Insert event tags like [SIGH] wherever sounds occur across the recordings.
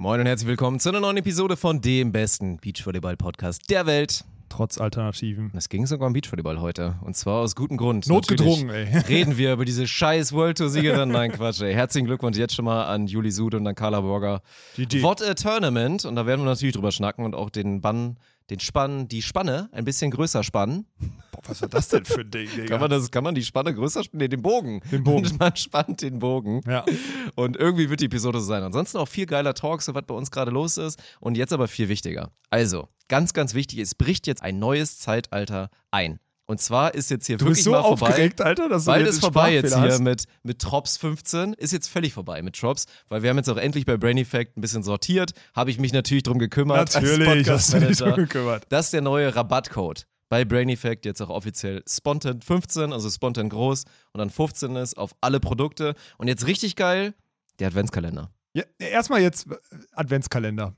Moin und herzlich willkommen zu einer neuen Episode von dem besten Beachvolleyball-Podcast der Welt. Trotz Alternativen. Es ging sogar um Beachvolleyball heute. Und zwar aus gutem Grund. Notgedrungen, Natürlich ey. [LAUGHS] Reden wir über diese scheiß World Tour-Siegerin. Nein, Quatsch, ey. Herzlichen Glückwunsch jetzt schon mal an Juli Sud und an Carla Borger. GG. What a Tournament. Und da werden wir natürlich drüber schnacken und auch den Bann, den Spann, die Spanne ein bisschen größer spannen. Boah, was war das denn für ein Ding, [LAUGHS] Digga? Kann man, das, kann man die Spanne größer spannen? Nee, den Bogen. Den Bogen. Und [LAUGHS] man spannt den Bogen. ja. Und irgendwie wird die Episode so sein. Ansonsten auch viel geiler Talk, so was bei uns gerade los ist. Und jetzt aber viel wichtiger. Also, ganz, ganz wichtig, es bricht jetzt ein neues Zeitalter ein. Und zwar ist jetzt hier Du wirklich bist so mal vorbei. aufgeregt, Alter, dass Bald ist vorbei jetzt hier hast. mit, mit Trops 15. Ist jetzt völlig vorbei mit Trops, weil wir haben jetzt auch endlich bei Brain Effect ein bisschen sortiert. Habe ich mich natürlich drum gekümmert. Natürlich, hast du dich drum gekümmert. Das ist der neue Rabattcode. Bei Brain Effect jetzt auch offiziell Spontan 15, also Spontan groß und dann 15 ist auf alle Produkte. Und jetzt richtig geil, der Adventskalender. Ja, erstmal jetzt äh, Adventskalender.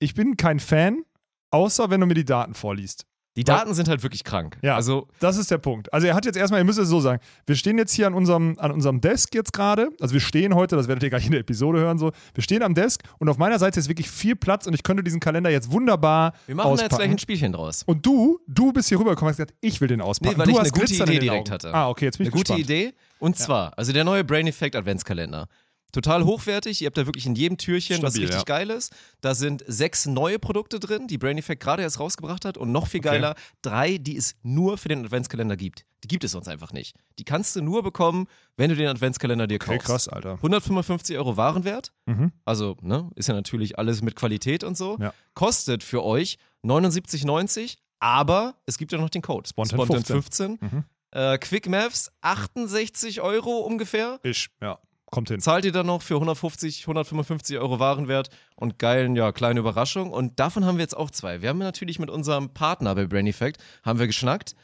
Ich bin kein Fan, außer wenn du mir die Daten vorliest. Die Daten sind halt wirklich krank. Ja. Also, Das ist der Punkt. Also er hat jetzt erstmal, ihr müsst es so sagen, wir stehen jetzt hier an unserem, an unserem Desk jetzt gerade, also wir stehen heute, das werdet ihr gleich in der Episode hören, so, wir stehen am Desk und auf meiner Seite ist wirklich viel Platz und ich könnte diesen Kalender jetzt wunderbar wir machen da auspacken. jetzt gleich ein Spielchen draus. und du, du bist hier rübergekommen und hast gesagt, ich will den auspacken. Nee, weil du ich hast eine gute Idee direkt Augen. hatte. Ah, okay, jetzt bin Eine ich gute gespannt. Idee. Und zwar, also der neue Brain Effect Adventskalender. Total hochwertig. Ihr habt da wirklich in jedem Türchen was Stabil, richtig ja. geil ist. Da sind sechs neue Produkte drin, die Brain Effect gerade erst rausgebracht hat. Und noch viel geiler, drei, die es nur für den Adventskalender gibt. Die gibt es sonst einfach nicht. Die kannst du nur bekommen, wenn du den Adventskalender dir Okay, kaufst. krass, Alter. 155 Euro Warenwert. Mhm. Also, ne, ist ja natürlich alles mit Qualität und so. Ja. Kostet für euch 79,90, aber es gibt ja noch den Code. Spontan 15. Mhm. Äh, Quick Maths 68 Euro ungefähr. Ich, ja, kommt hin. Zahlt ihr dann noch für 150, 155 Euro Warenwert und geilen, ja, kleine Überraschung. Und davon haben wir jetzt auch zwei. Wir haben natürlich mit unserem Partner bei Brain Effect, haben wir geschnackt.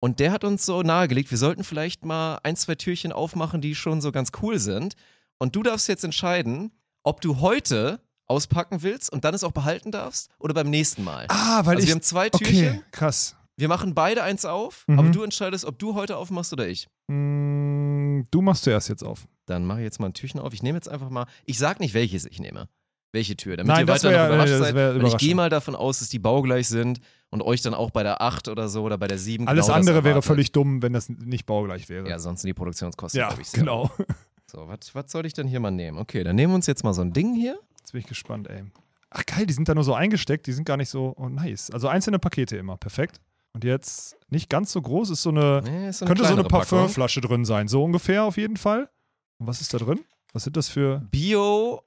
Und der hat uns so nahegelegt, wir sollten vielleicht mal ein, zwei Türchen aufmachen, die schon so ganz cool sind. Und du darfst jetzt entscheiden, ob du heute auspacken willst und dann es auch behalten darfst oder beim nächsten Mal. Ah, weil also ich. wir haben zwei Türchen. okay, krass. Wir machen beide eins auf, Mhm. aber du entscheidest, ob du heute aufmachst oder ich. Mm, du machst zuerst jetzt auf. Dann mache ich jetzt mal ein Türchen auf. Ich nehme jetzt einfach mal. Ich sag nicht, welches ich nehme. Welche Tür, damit Nein, ihr weiter wär- noch überrascht nee, seid. Weil ich gehe mal davon aus, dass die baugleich sind und euch dann auch bei der 8 oder so oder bei der 7 Alles genau andere wäre völlig dumm, wenn das nicht baugleich wäre. Ja, sonst sind die Produktionskosten, Ja, ich, sehr genau. So, was was soll ich denn hier mal nehmen? Okay, dann nehmen wir uns jetzt mal so ein Ding hier. Jetzt bin ich gespannt, ey. Ach geil, die sind da nur so eingesteckt, die sind gar nicht so, oh nice. Also einzelne Pakete immer, perfekt. Und jetzt nicht ganz so groß, ist so eine, Nee, ist so eine könnte so eine. Parfümflasche drin sein, so ungefähr auf jeden Fall. Und was ist da drin? Was sind das für, Bio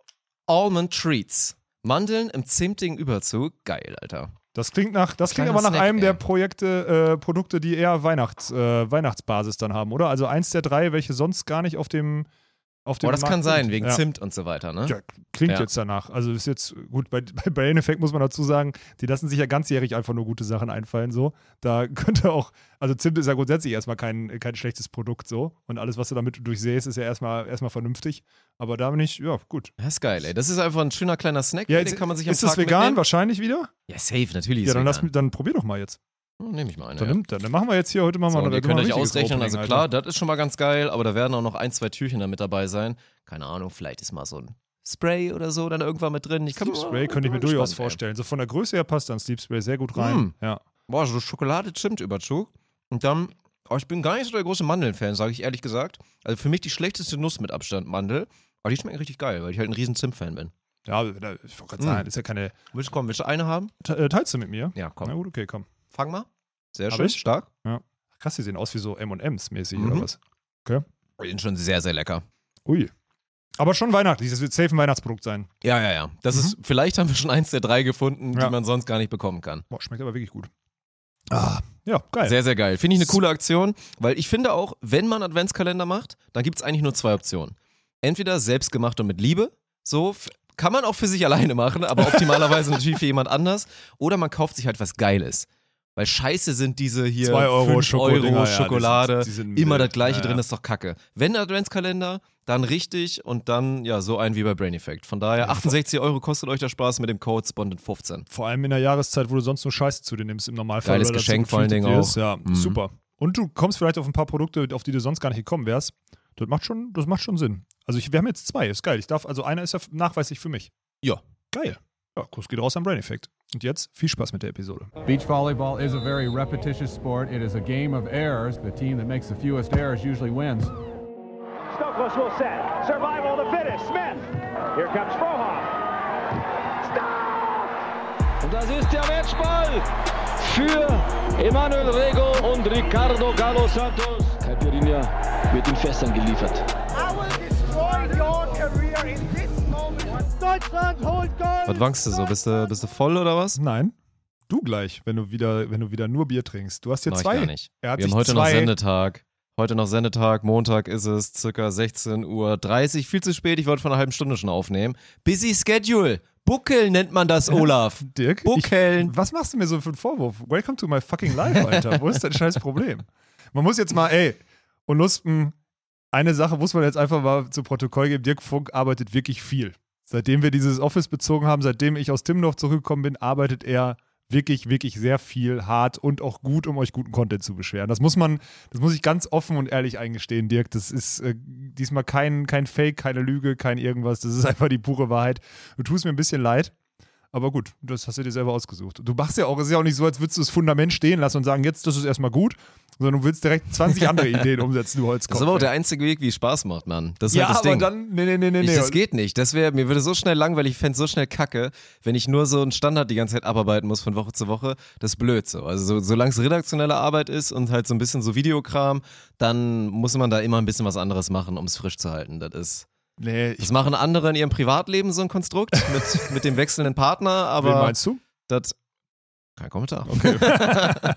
Almond Treats. Mandeln im zimtigen Überzug. Geil, Alter. das klingt nach, das klingt aber nach Snack, einem der ey. Projekte, äh, Produkte, die eher Weihnachts, äh, Weihnachtsbasis dann haben, oder? Also eins der drei, welche sonst gar nicht auf dem, auf dem Boah, das Markt kann sein, sind. wegen ja. Zimt und so weiter, ne? Ja, klingt Ja. jetzt danach. Also ist jetzt gut, bei, [LAUGHS] bei Brain Effect muss man dazu sagen, die lassen sich ja ganzjährig einfach nur gute Sachen einfallen. So. Da [LAUGHS] könnte auch, also Zimt ist ja grundsätzlich erstmal kein, kein schlechtes Produkt so. Und alles, was du damit durchsähst, ist ja erstmal, erstmal vernünftig. Aber da bin ich, ja, gut. Das ist geil, ey. Das ist einfach ein schöner kleiner Snack, Ja, ey, den jetzt, kann man sich am ist das Tag vegan? mitnehmen. Wahrscheinlich wieder? Ja, safe, natürlich Ja, dann, lass, dann probier doch mal jetzt. Hm, Nehme ich mal eine. Dann, ja. nimm, dann, machen wir jetzt hier heute mal So, mal könnt ein euch ausrechnen, Opening, also Alter. klar, das ist schon mal ganz geil, aber da werden auch noch ein, zwei Türchen da mit dabei sein. Keine Ahnung, vielleicht ist mal so ein Spray oder so dann irgendwann mit drin. Ich Sleep Spray könnte ich mir durchaus ey. vorstellen. So von der Größe her passt dann Sleep Spray sehr gut rein. Mm. Ja. Boah, so Schokolade-Zimt-Überzug. Und dann, oh, ich bin gar nicht so der große Mandeln-Fan, sage ich ehrlich gesagt. Also für mich die schlechteste Nuss mit Abstand Mandel. Aber die schmecken richtig geil, weil ich halt ein riesen Zimt-Fan bin. Ja, ich wollte gerade Mm. sagen, ist ja keine. Willst du kommen, willst du eine haben? Te- äh, Teilst du mit mir? Ja, komm. Na gut, okay, komm. Fang mal. Sehr schön, ich? stark. Krass, die sehen aus wie so M&M's mäßig Mhm. oder was? Die sind schon sehr, sehr lecker. Ui. Aber schon weihnachtlich, das wird safe ein Weihnachtsprodukt sein. Ja, ja, ja. Das ist, vielleicht haben wir schon eins der drei gefunden, Mhm. Ja. die man sonst gar nicht bekommen kann. Boah, schmeckt aber wirklich gut. Ah, ja, geil. Sehr, sehr geil. Finde ich eine coole Aktion, weil ich finde auch, wenn man Adventskalender macht, dann gibt es eigentlich nur zwei Optionen. Entweder selbstgemacht und mit Liebe, so kann man auch für sich alleine machen, aber [LAUGHS] optimalerweise natürlich für jemand anders. Oder man kauft sich halt was Geiles. Weil scheiße sind diese hier Zwei Euro 5 Schokodinger, Euro ja, die Schokolade, sind- die sind immer wild. das gleiche Ja, drin, ist doch kacke. Wenn Adventskalender, dann richtig und dann ja so ein wie bei Brain Effect. Von daher 68 Euro kostet euch der Spaß mit dem Code Spontan15. Vor allem in der Jahreszeit, wo du sonst nur Scheiße zu dir nimmst im Normalfall. Geiles das Geschenk vor allen Dingen ist. auch. Ja, Mhm. super. Und du kommst vielleicht auf ein paar Produkte, auf die du sonst gar nicht gekommen wärst. Das macht schon, das macht schon Sinn. Also ich, wir haben jetzt zwei, ist geil. Ich darf, also einer ist ja nachweislich für mich. Ja. Geil. Ja, Kuss geht raus am Brain Effect. Und jetzt viel Spaß mit der Episode. Beach volleyball is a very repetitious sport. It is a game of errors. The team that makes the fewest errors usually wins. Stokos will set. Survival of the fittest. Smith. Here comes Frohoff. Stop! Und das ist der Matchball für Emanuel Rego und Ricardo Galo Santos. Caipirinha wird in Fässern geliefert. I will destroy your career in. Deutschland holt Gold! Was wankst du so? Bist du, bist du voll oder was? Nein. Du gleich, wenn du wieder, wenn du wieder nur Bier trinkst. Du hast hier Mach ich zwei. gar nicht. Er hat Wir haben heute noch Sendetag. Heute noch Sendetag, Montag ist es, circa 16.30 Uhr. Viel zu spät, ich wollte vor einer halben Stunde schon aufnehmen. Busy Schedule. Buckeln nennt man das, [LAUGHS] Olaf. Dirk, Buckeln. Ich, was machst du mir so für einen Vorwurf? Welcome to my fucking life, Alter. Wo ist dein scheiß Problem? Man muss jetzt mal, ey, und Luspen, eine Sache muss man jetzt einfach mal zu Protokoll geben. Dirk Funk arbeitet wirklich viel. Seitdem wir dieses Office bezogen haben, seitdem ich aus Timmendorf zurückgekommen bin, arbeitet er wirklich, wirklich sehr viel, hart und auch gut, um euch guten Content zu beschweren. Das muss man, das muss ich ganz offen und ehrlich eingestehen, Dirk. Das ist äh, diesmal kein, kein Fake, keine Lüge, kein irgendwas. Das ist [LAUGHS] einfach die pure Wahrheit. Du tust mir ein bisschen leid. Aber gut, das hast du dir selber ausgesucht. Du machst ja auch, es ist ja auch nicht so, als würdest du das Fundament stehen lassen und sagen, jetzt das ist erstmal gut, sondern du willst direkt 20 andere [LAUGHS] Ideen umsetzen, du Holzkopf. Das ist aber auch der einzige Weg, wie es Spaß macht, Mann. Das ist ja, halt das aber Ding. dann, nee, nee, nee, nee, Ich, das geht nicht. Das wäre, mir würde so schnell langweilig, ich fände so schnell kacke, wenn ich nur so einen Standard die ganze Zeit abarbeiten muss von Woche zu Woche. Das ist blöd so. Also so, solange es redaktionelle Arbeit ist und halt so ein bisschen so Videokram, dann muss man da immer ein bisschen was anderes machen, um es frisch zu halten. Das ist. Nee, Das machen andere in ihrem Privatleben so ein Konstrukt [LAUGHS] mit, mit dem wechselnden Partner, wen aber meinst du? das. Kein Kommentar. Okay. [LAUGHS]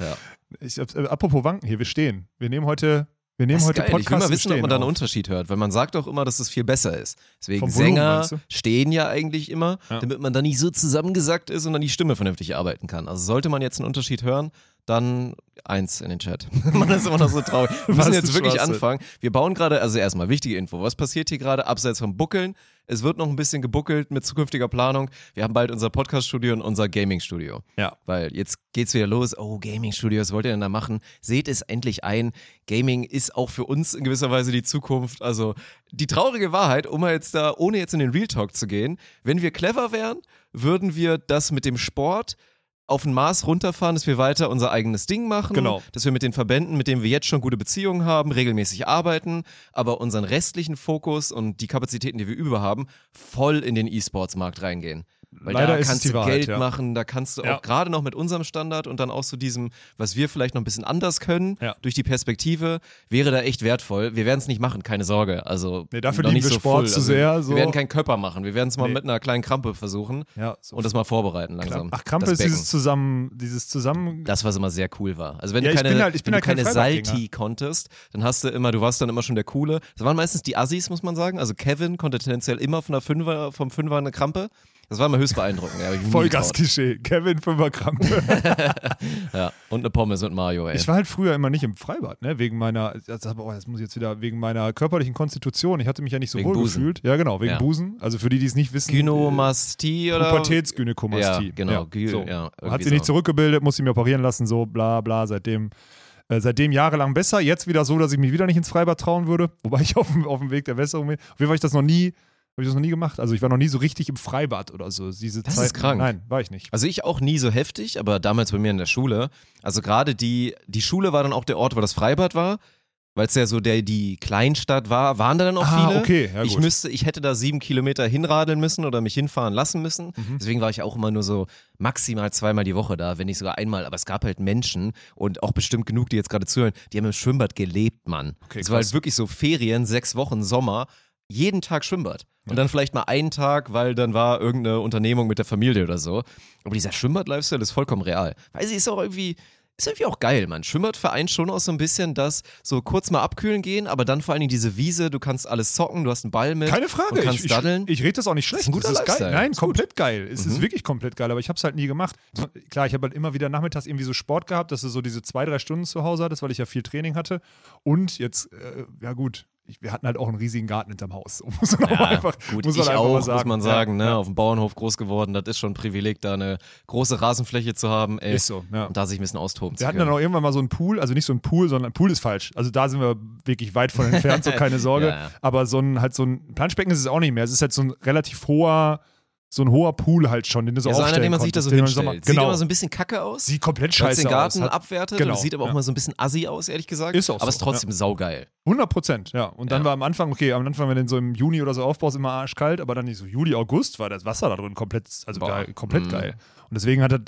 Ja. ich, äh, apropos Wanken hier, wir stehen. Wir nehmen heute, wir nehmen heute geil. Podcast ich will mal wissen, ob man da einen. Unterschied hört, weil man sagt auch immer, dass es viel besser ist. Deswegen Volumen, Sänger stehen ja eigentlich immer, Ja. damit man da nicht so zusammengesackt ist und dann die Stimme vernünftig arbeiten kann. Also sollte man jetzt einen Unterschied hören, dann eins in den Chat. [LAUGHS] man ist immer noch so traurig. Wir müssen jetzt wirklich Schwachsinn. anfangen. Wir bauen gerade, also erstmal wichtige Info. Was passiert hier gerade abseits vom Buckeln? Es wird noch ein bisschen gebuckelt mit zukünftiger Planung. Wir haben bald unser Podcast-Studio und unser Gaming-Studio. Ja. Weil jetzt geht's wieder los. Oh, Gaming-Studio, was wollt ihr denn da machen? Seht es endlich ein. Gaming ist auch für uns in gewisser Weise die Zukunft. Also die traurige Wahrheit, um mal jetzt da, ohne jetzt in den Real Talk zu gehen, wenn wir clever wären, würden wir das mit dem Sport auf ein Maß runterfahren, dass wir weiter unser eigenes Ding machen, Genau. dass wir mit den Verbänden, mit denen wir jetzt schon gute Beziehungen haben, regelmäßig arbeiten, aber unseren restlichen Fokus und die Kapazitäten, die wir über haben, voll in den E-Sports-Markt reingehen. Weil Leider da kannst du Wahrheit, Geld ja. machen, da kannst du Ja. auch gerade noch mit unserem Standard und dann auch so diesem, was wir vielleicht noch ein bisschen anders können, Ja. durch die Perspektive, wäre da echt wertvoll. Wir werden es nicht machen, keine Sorge. Also Nee, dafür lieben nicht wir so Sport zu also, sehr, so. Wir werden keinen Körper machen. Wir werden es mal Nee. mit einer kleinen Krampe versuchen Ja, so und das mal vorbereiten langsam. Ach, Krampe ist dieses zusammen, dieses zusammen. Das, was immer sehr cool war. Also wenn Ja, du keine, halt- wenn halt du kein keine. Salti konntest, dann hast du immer, du warst dann immer schon der Coole. Das waren meistens die Assis, muss man sagen. Also Kevin konnte tendenziell immer von der Fünfer, vom Fünfer eine Krampe. Das war immer höchst beeindruckend. Ja. Vollgas-Klischee. Kevin Fünfer Krampe. [LAUGHS] Ja, und eine Pommes mit Mayo, ey. Ich war halt früher immer nicht im Freibad, ne? Wegen meiner, das, oh, das muss ich jetzt wieder, wegen meiner körperlichen Konstitution. Ich hatte mich ja nicht so Wegen wohl Busen. gefühlt. Ja, genau, wegen Ja. Busen. Also für die, die es nicht wissen. Gynomastie äh, oder? Pubertätsgynäkomastie. Ja, genau. Gy- so. ja, Hat sie nicht so. zurückgebildet, muss sie mir operieren lassen, so bla bla. Seitdem, äh, seitdem jahrelang besser. Jetzt wieder so, dass ich mich wieder nicht ins Freibad trauen würde. Wobei ich [LAUGHS] auf dem, auf dem Weg der Besserung bin. Auf jeden Fall habe ich das noch nie, habe ich das noch nie gemacht. Also ich war noch nie so richtig im Freibad oder so. Diese Das Zeit, ist krank. Nein, war ich nicht. Also ich auch nie so heftig, aber damals bei mir in der Schule. Also gerade die, die Schule war dann auch der Ort, wo das Freibad war. Weil es ja so der, die Kleinstadt war, waren da dann auch Ah, viele. okay, ja, ich gut. müsste, ich hätte da sieben Kilometer hinradeln müssen oder mich hinfahren lassen müssen. Mhm. Deswegen war ich auch immer nur so maximal zweimal die Woche da, wenn nicht sogar einmal. Aber es gab halt Menschen und auch bestimmt genug, die jetzt gerade zuhören, die haben im Schwimmbad gelebt, Mann. Okay, es war halt wirklich so Ferien, sechs Wochen Sommer, jeden Tag Schwimmbad. Und dann vielleicht mal einen Tag, weil dann war irgendeine Unternehmung mit der Familie oder so. Aber dieser Schwimmbad-Lifestyle ist vollkommen real. Weil sie ist auch irgendwie, ist irgendwie auch geil, man. Schwimmbad vereint schon auch so ein bisschen das, so kurz mal abkühlen gehen, aber dann vor allen Dingen diese Wiese, du kannst alles zocken, du hast einen Ball mit. Keine Frage. Und kannst ich, ich, daddeln. ich rede das auch nicht schlecht. ein guter das ist geil. Nein, Ist gut. komplett geil. Es ist Mhm. wirklich komplett geil, aber ich habe es halt nie gemacht. Klar, ich habe halt immer wieder nachmittags irgendwie so Sport gehabt, dass du so diese zwei, drei Stunden zu Hause hattest, weil ich ja viel Training hatte. Und jetzt, äh, ja gut, ich, wir hatten halt auch einen riesigen Garten hinterm Haus. [LAUGHS] Muss man auch Ja, einfach, gut, muss man ich einfach auch, sagen. muss man sagen, ne? Ja, Auf dem Bauernhof groß geworden, das ist schon ein Privileg, da eine große Rasenfläche zu haben, ey. Ist so, ja. Und da sich ein bisschen austoben zu Wir hatten können. dann auch irgendwann mal so einen Pool, also nicht so ein Pool, sondern Pool ist falsch. Also da sind wir wirklich weit von [LAUGHS] entfernt, so keine Sorge. Ja, ja. Aber so ein halt so ein Planschbecken ist es auch nicht mehr. Es ist halt so ein relativ hoher, so ein hoher Pool halt schon, den du so Ja, so einer, den man sich da so hinstellt. Sommer- Sieht Genau. immer so ein bisschen kacke aus. Sieht komplett scheiße den Garten aus. Hat- abwertet. Genau, sieht aber auch ja. mal so ein bisschen assi aus, ehrlich gesagt. Ist auch aber so, ist trotzdem saugeil. 100 Prozent, ja. Und dann Ja. war am Anfang, okay, am Anfang, wenn du den so im Juni oder so aufbaust, immer arschkalt, aber dann nicht so Juli, August war das Wasser da drin komplett, also geil, komplett Mhm. geil. Und deswegen hat das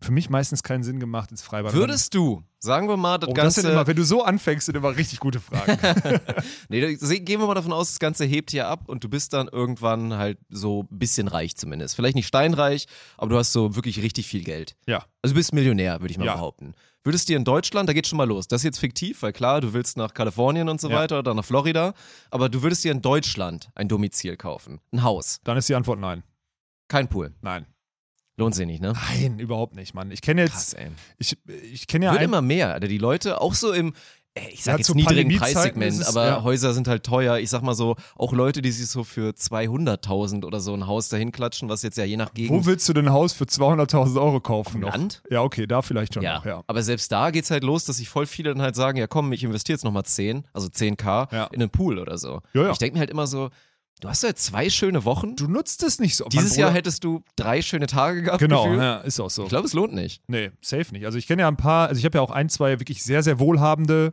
für mich meistens keinen Sinn gemacht ins Freibad. Würdest du, sagen wir mal, das oh, das Ganze. sind immer, wenn du so anfängst, sind immer richtig gute Fragen. [LAUGHS] nee, gehen wir mal davon aus, das Ganze hebt hier ab und du bist dann irgendwann halt so ein bisschen reich zumindest. Vielleicht nicht steinreich, aber du hast so wirklich richtig viel Geld. ja. Also du bist Millionär, würde ich mal Ja. behaupten. Würdest dir in Deutschland, da geht schon mal los. Das ist jetzt fiktiv, weil klar, du willst nach Kalifornien und so Ja. weiter oder nach Florida, aber du würdest dir in Deutschland ein Domizil kaufen. Ein Haus. Dann ist die Antwort nein. Kein Pool. Nein. Lohnt sich nicht, ne? Nein, überhaupt nicht, Mann. Ich kenne Krass, jetzt, ey. ich, ich kenne ja Wird immer mehr, Alter. Die Leute, auch so im, äh, ich sag Ja, jetzt zu niedrigen Preissegment, es, aber ja. Häuser sind halt teuer. Ich sag mal so, auch Leute, die sich so für 200.000 oder so ein Haus dahin klatschen, was jetzt ja je nach Gegend wo willst du denn ein Haus für 200.000 Euro kaufen? Noch? Land? Ja, okay, da vielleicht schon Ja. noch, ja. aber selbst da geht's halt los, dass sich voll viele dann halt sagen, ja komm, ich investiere jetzt nochmal 10, also 10k Ja. in einen Pool oder so. Ich denke mir halt immer so, du hast ja zwei schöne Wochen. Du nutzt es nicht so. Dieses Jahr hättest du drei schöne Tage gehabt. Genau, ja, ist auch so. Ich glaube, es lohnt nicht. Nee, safe nicht. Also ich kenne ja ein paar, also ich habe ja auch ein, zwei wirklich sehr, sehr wohlhabende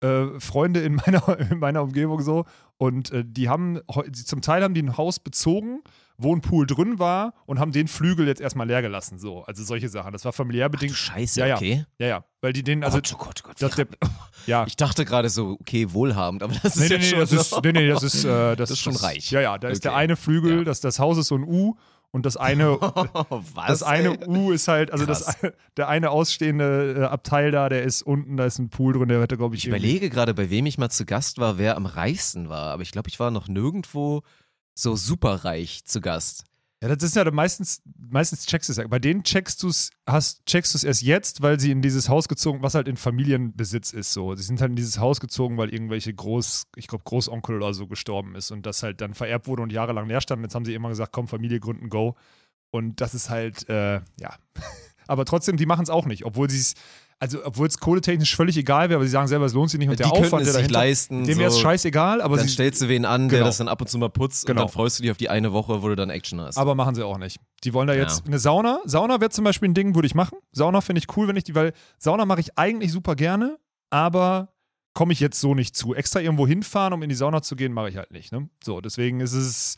äh, Freunde in meiner, [LAUGHS] in meiner Umgebung so. Und äh, die haben, zum Teil haben die ein Haus bezogen, wo ein Pool drin war und haben den Flügel jetzt erstmal leer gelassen. So, also solche Sachen. Das war familiär Du bedingt. Scheiße, ja, ja. okay. Ja, ja. Weil die den, also. Gott, oh Gott, oh Gott. wie- der, ja. Ich dachte gerade so, okay, wohlhabend, aber das ist Nee, ja nee, nee, schon das ist, nee, nee, das ist, äh, [LAUGHS] das, ist schon reich. Ja, ja, da ist Okay. der eine Flügel, Ja. das, das Haus ist so ein U und das eine, [LAUGHS] Was? das eine ey? U ist halt, also das, [LAUGHS] der eine ausstehende äh, Abteil da, der ist unten, da ist ein Pool drin, der hätte, glaube ich, Ich überlege gerade, bei wem ich mal zu Gast war, wer am reichsten war. Aber ich glaube, ich war noch nirgendwo so superreich zu Gast. Ja, das ist ja meistens, meistens checkst du es ja. Bei denen checkst du es, checkst erst jetzt, weil sie in dieses Haus gezogen, was halt in Familienbesitz ist. So. Sie sind halt in dieses Haus gezogen, weil irgendwelche Groß, ich glaube, Großonkel oder so gestorben ist und das halt dann vererbt wurde und jahrelang leer stand. Jetzt haben sie immer gesagt, komm, Familie gründen, go. Und das ist halt, äh, ja. [LAUGHS] Aber trotzdem, die machen es auch nicht, obwohl sie es, also obwohl es kohletechnisch völlig egal wäre, aber sie sagen selber, es lohnt sich nicht und Die der Aufwand, der dahinter, leisten, dem wäre es so. scheißegal, aber dann sie, stellst du wen an, der Genau. das dann ab und zu mal putzt Genau. und dann freust du dich auf die eine Woche, wo du dann Action hast. Aber machen sie auch nicht. Die wollen da Ja. jetzt eine Sauna. Sauna wäre zum Beispiel ein Ding, würde ich machen. Sauna finde ich cool, wenn ich die, weil Sauna mache ich eigentlich super gerne, aber komme ich jetzt so nicht zu. Extra irgendwo hinfahren, um in die Sauna zu gehen, mache ich halt nicht. Ne? So, deswegen ist es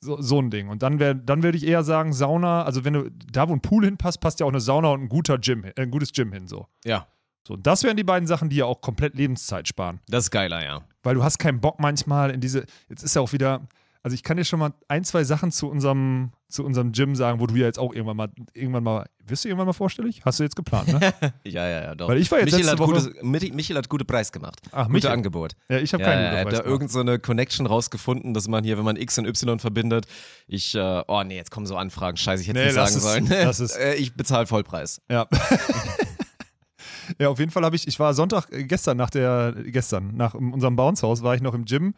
so, so ein Ding. Und dann, wär, dann würde ich eher sagen, Sauna, also wenn du da, wo ein Pool hinpasst, passt ja auch eine Sauna und ein, guter Gym, äh, ein gutes Gym hin. So. ja, so, und das wären die beiden Sachen, die ja auch komplett Lebenszeit sparen. das ist geiler, ja. Weil du hast keinen Bock manchmal in diese, jetzt ist ja auch wieder, also ich kann dir schon mal ein, zwei Sachen zu unserem, zu unserem Gym sagen, wo du ja jetzt auch irgendwann mal, irgendwann mal, wirst du irgendwann mal vorstellig? Hast du jetzt geplant, ne? [LAUGHS] Ja, ja, ja, doch. Weil ich war jetzt Michael, hat Woche- Michi- Michael hat gute Preis gemacht. Ach, Gute Michael. Angebot. ja, ich habe Ja, keinen ja, er hat Preis da gemacht. irgend so eine Connection rausgefunden, dass man hier, wenn man X und Y verbindet, ich, äh, oh nee, jetzt kommen so Anfragen, scheiße, ich hätte Nee, nicht sagen es, sollen. lass es. [LAUGHS] Äh, ich bezahle Vollpreis. Ja. [LAUGHS] ja, auf jeden Fall habe ich, ich war Sonntag, äh, gestern nach der, gestern, nach unserem Bounce-Haus war ich noch im Gym.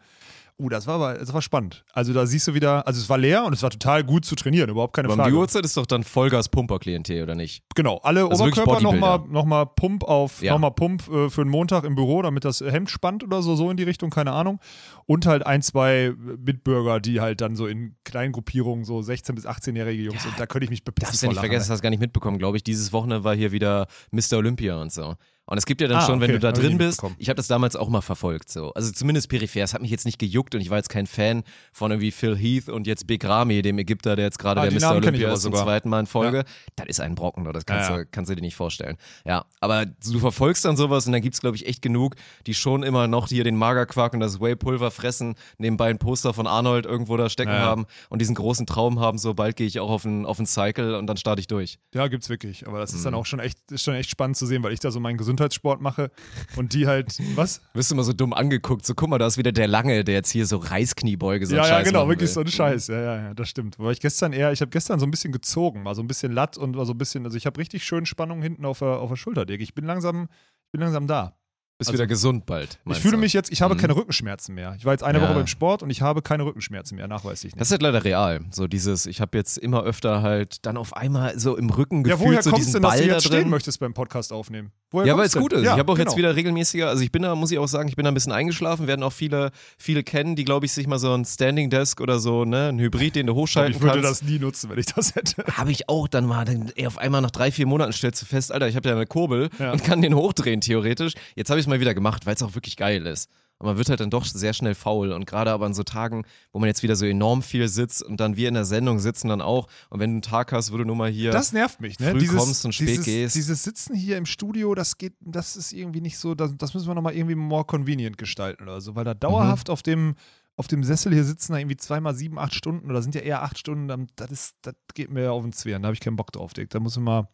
Uh, das war aber, das war spannend. Also da siehst du wieder, also es war leer und es war total gut zu trainieren, überhaupt keine Aber Frage. die Uhrzeit ist doch dann Vollgas-Pumper-Klientel, oder nicht? Genau, alle Also Oberkörper nochmal noch mal Pump auf, Ja. nochmal Pump äh, für den Montag im Büro, damit das Hemd spannt oder so, so in die Richtung, keine Ahnung. Und halt ein, zwei Mitbürger, die halt dann so in kleinen Gruppierungen, so 16- bis 18-jährige Jungs, und da könnte ich mich bepissen ja vor nicht Lachen, vergessen, das hast du gar nicht mitbekommen, glaube ich. Dieses Wochenende war hier wieder Mr. Olympia und so. Und es gibt ja dann Ah, schon, wenn okay, du da ich drin nicht bist, ich habe das damals auch mal verfolgt, so. Also zumindest peripher. Es hat mich jetzt nicht gejuckt und ich war jetzt kein Fan von irgendwie Phil Heath und jetzt Big Ramy, dem Ägypter, der jetzt gerade Ah, der Mr. Ich Olympia ist zum zweiten Mal in Folge. Das ist ein Brocken, das kannst, Ja, ja. Du, kannst du dir nicht vorstellen. Ja, aber du verfolgst dann sowas und dann gibt's glaube ich, echt genug, die schon immer noch hier den Magerquark und das Whey-Pulver fressen, nebenbei ein Poster von Arnold irgendwo da stecken Ja, ja. haben und diesen großen Traum haben, so bald gehe ich auch auf einen, auf einen Cycle und dann starte ich durch. Ja, gibt's wirklich. Aber das ist Mhm. dann auch schon echt, ist schon echt spannend zu sehen, weil ich da so meinen Gesundheitssport mache und die halt, was? Wirst du immer so dumm angeguckt, so guck mal, da ist wieder der Lange, der jetzt hier so Reißkniebeuge so ja, ja, Scheiß genau, wirklich will. so ein Scheiß. Ja, ja, ja, das stimmt. Weil ich gestern eher, ich habe gestern so ein bisschen gezogen, war so ein bisschen latt und war so ein bisschen, also ich habe richtig schön Spannung hinten auf der, auf der Schulter, Dick. Ich bin langsam, ich bin langsam da. Bist Also- wieder gesund bald. Ich fühle du? mich jetzt, ich habe Mhm. keine Rückenschmerzen mehr. Ich war jetzt eine Ja. Woche beim Sport und ich habe keine Rückenschmerzen mehr, nachweislich nicht. Das ist halt leider real. So dieses, ich habe jetzt immer öfter halt dann auf einmal so im Rücken ja, gefühlt woher so kommt es diesen denn, dass Ball du da jetzt drin. stehen möchtest beim Podcast aufnehmen? Woher Ja, weil es gut ist. Ja, ich habe auch genau. jetzt wieder regelmäßiger, also ich bin da, muss ich auch sagen, ich bin da ein bisschen eingeschlafen, werden auch viele, viele kennen, die, glaube ich, sich mal so ein Standing Desk oder so, ne, ein Hybrid, den du hochschalten Ich würde kannst. das nie nutzen, wenn ich das hätte. Habe ich auch dann mal, dann, ey, auf einmal nach drei, vier Monaten stellst du fest, Alter, ich habe ja eine Kurbel Ja. und kann den hochdrehen, theoretisch. Jetzt habe ich es mal wieder gemacht, weil es auch wirklich geil ist. Und man wird halt dann doch sehr schnell faul. Und gerade aber an so Tagen, wo man jetzt wieder so enorm viel sitzt und dann wir in der Sendung sitzen dann auch. Und wenn du einen Tag hast, wo du nur mal hier. Das nervt mich, ne? früh dieses, kommst und spät dieses, gehst. Dieses Sitzen hier im Studio, das geht, das ist irgendwie nicht so, das, das müssen wir nochmal irgendwie more convenient gestalten oder so, weil da dauerhaft Mhm. auf dem auf dem Sessel hier sitzen, da irgendwie zweimal sieben, acht Stunden oder sind ja eher acht Stunden, dann- das, ist, das geht mir auf den Zwirn, da habe ich keinen Bock drauf, Dick. Da muss man mal,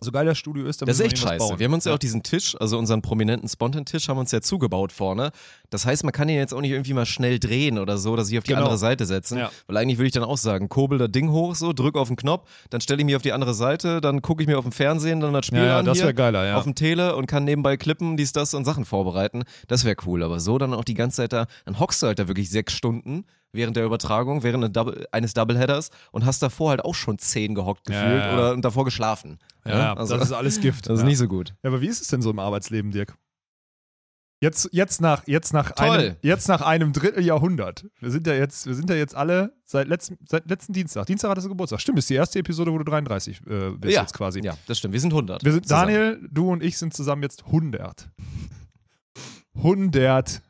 so geil das Studio ist, da Das ist echt scheiße. bauen. Wir haben uns ja, auch diesen Tisch, also unseren prominenten Spontan-Tisch, haben uns ja zugebaut vorne. Das heißt, man kann ihn jetzt auch nicht irgendwie mal schnell drehen oder so, dass ich auf die Genau. andere Seite setzen. Ja. Weil eigentlich würde ich dann auch sagen, kurbel das Ding hoch so, drück auf den Knopf, dann stelle ich mich auf die andere Seite, dann gucke ich mir auf dem Fernsehen dann das Spiel Ja, ja, an das hier geiler, ja. auf dem Tele und kann nebenbei klippen, dies, das und Sachen vorbereiten. Das wäre cool. Aber so dann auch die ganze Zeit da, dann hockst du halt da wirklich sechs Stunden während der Übertragung, während eine Double, eines Doubleheaders und hast davor halt auch schon zehn gehockt gefühlt ja, ja. oder und davor geschlafen. Ja, also, das ist alles Gift. [LAUGHS] das ist nicht so gut. Ja, aber wie ist es denn so im Arbeitsleben, Dirk? Jetzt, jetzt, nach, jetzt, nach Toll. einem, jetzt nach einem Dritteljahrhundert. Wir sind ja jetzt, wir sind ja jetzt alle seit letzten, seit letzten Dienstag. Dienstag hattest du Geburtstag. Stimmt, ist die erste Episode, wo du 33 äh, bist ja, jetzt quasi. Ja, das stimmt. Wir sind 100. Wir sind, zusammen. Daniel, du und ich sind zusammen jetzt 100. 100.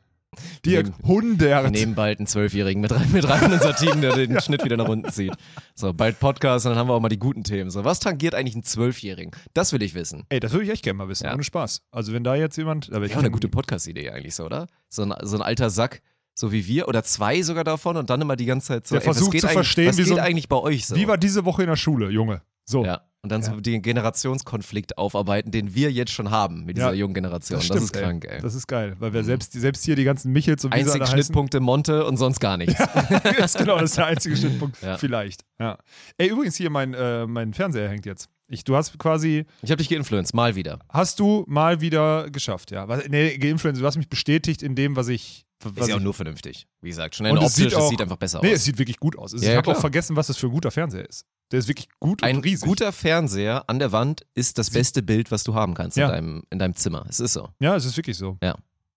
Dirk, 100. Wir nehmen bald einen Zwölfjährigen mit rein, mit rein in unser Team, der den [LAUGHS] Schnitt wieder nach unten zieht. So, bald Podcast und dann haben wir auch mal die guten Themen. So, was tangiert eigentlich einen Zwölfjährigen? Das will ich wissen. Ey, das würde ich echt gerne mal wissen, Ja. ohne Spaß. Also wenn da jetzt jemand... Ich Ja, eine gute Podcast-Idee eigentlich so, oder? So ein, so ein alter Sack, so wie wir, oder zwei sogar davon und dann immer die ganze Zeit so, Der ey, versucht geht zu verstehen, was wie geht so eigentlich bei euch so? Wie war diese Woche in der Schule, Junge? So. ja. Und dann so den Generationskonflikt aufarbeiten, den wir jetzt schon haben mit dieser Ja, jungen Generation. Das, stimmt, ist krank, ey. Das ist geil, weil wir selbst, selbst hier die ganzen Michels und Einzig alle heißen, Schnittpunkte Monte und sonst gar nichts. [LAUGHS] das ist genau, das ist der einzige Schnittpunkt. Ja. Vielleicht. Ja. Ey, übrigens hier mein, äh, mein Fernseher hängt jetzt. Ich, du hast quasi, Ich habe dich geinfluenced, mal wieder. hast du mal wieder geschafft, ja. Was, nee, geinfluenced, du hast mich bestätigt in dem, was ich. Was Ist ja auch nur vernünftig. Wie gesagt, schon Und ein es sieht optisch, es auch- sieht einfach besser nee, aus. es sieht wirklich gut aus. Ja, ich ja, habe auch vergessen, was das für ein guter Fernseher ist. Der ist wirklich gut Ein und riesig. guter Fernseher an der Wand ist das beste Bild, was du haben kannst Ja. in, deinem, in deinem Zimmer. Es ist so. ja, es ist wirklich so. Ja.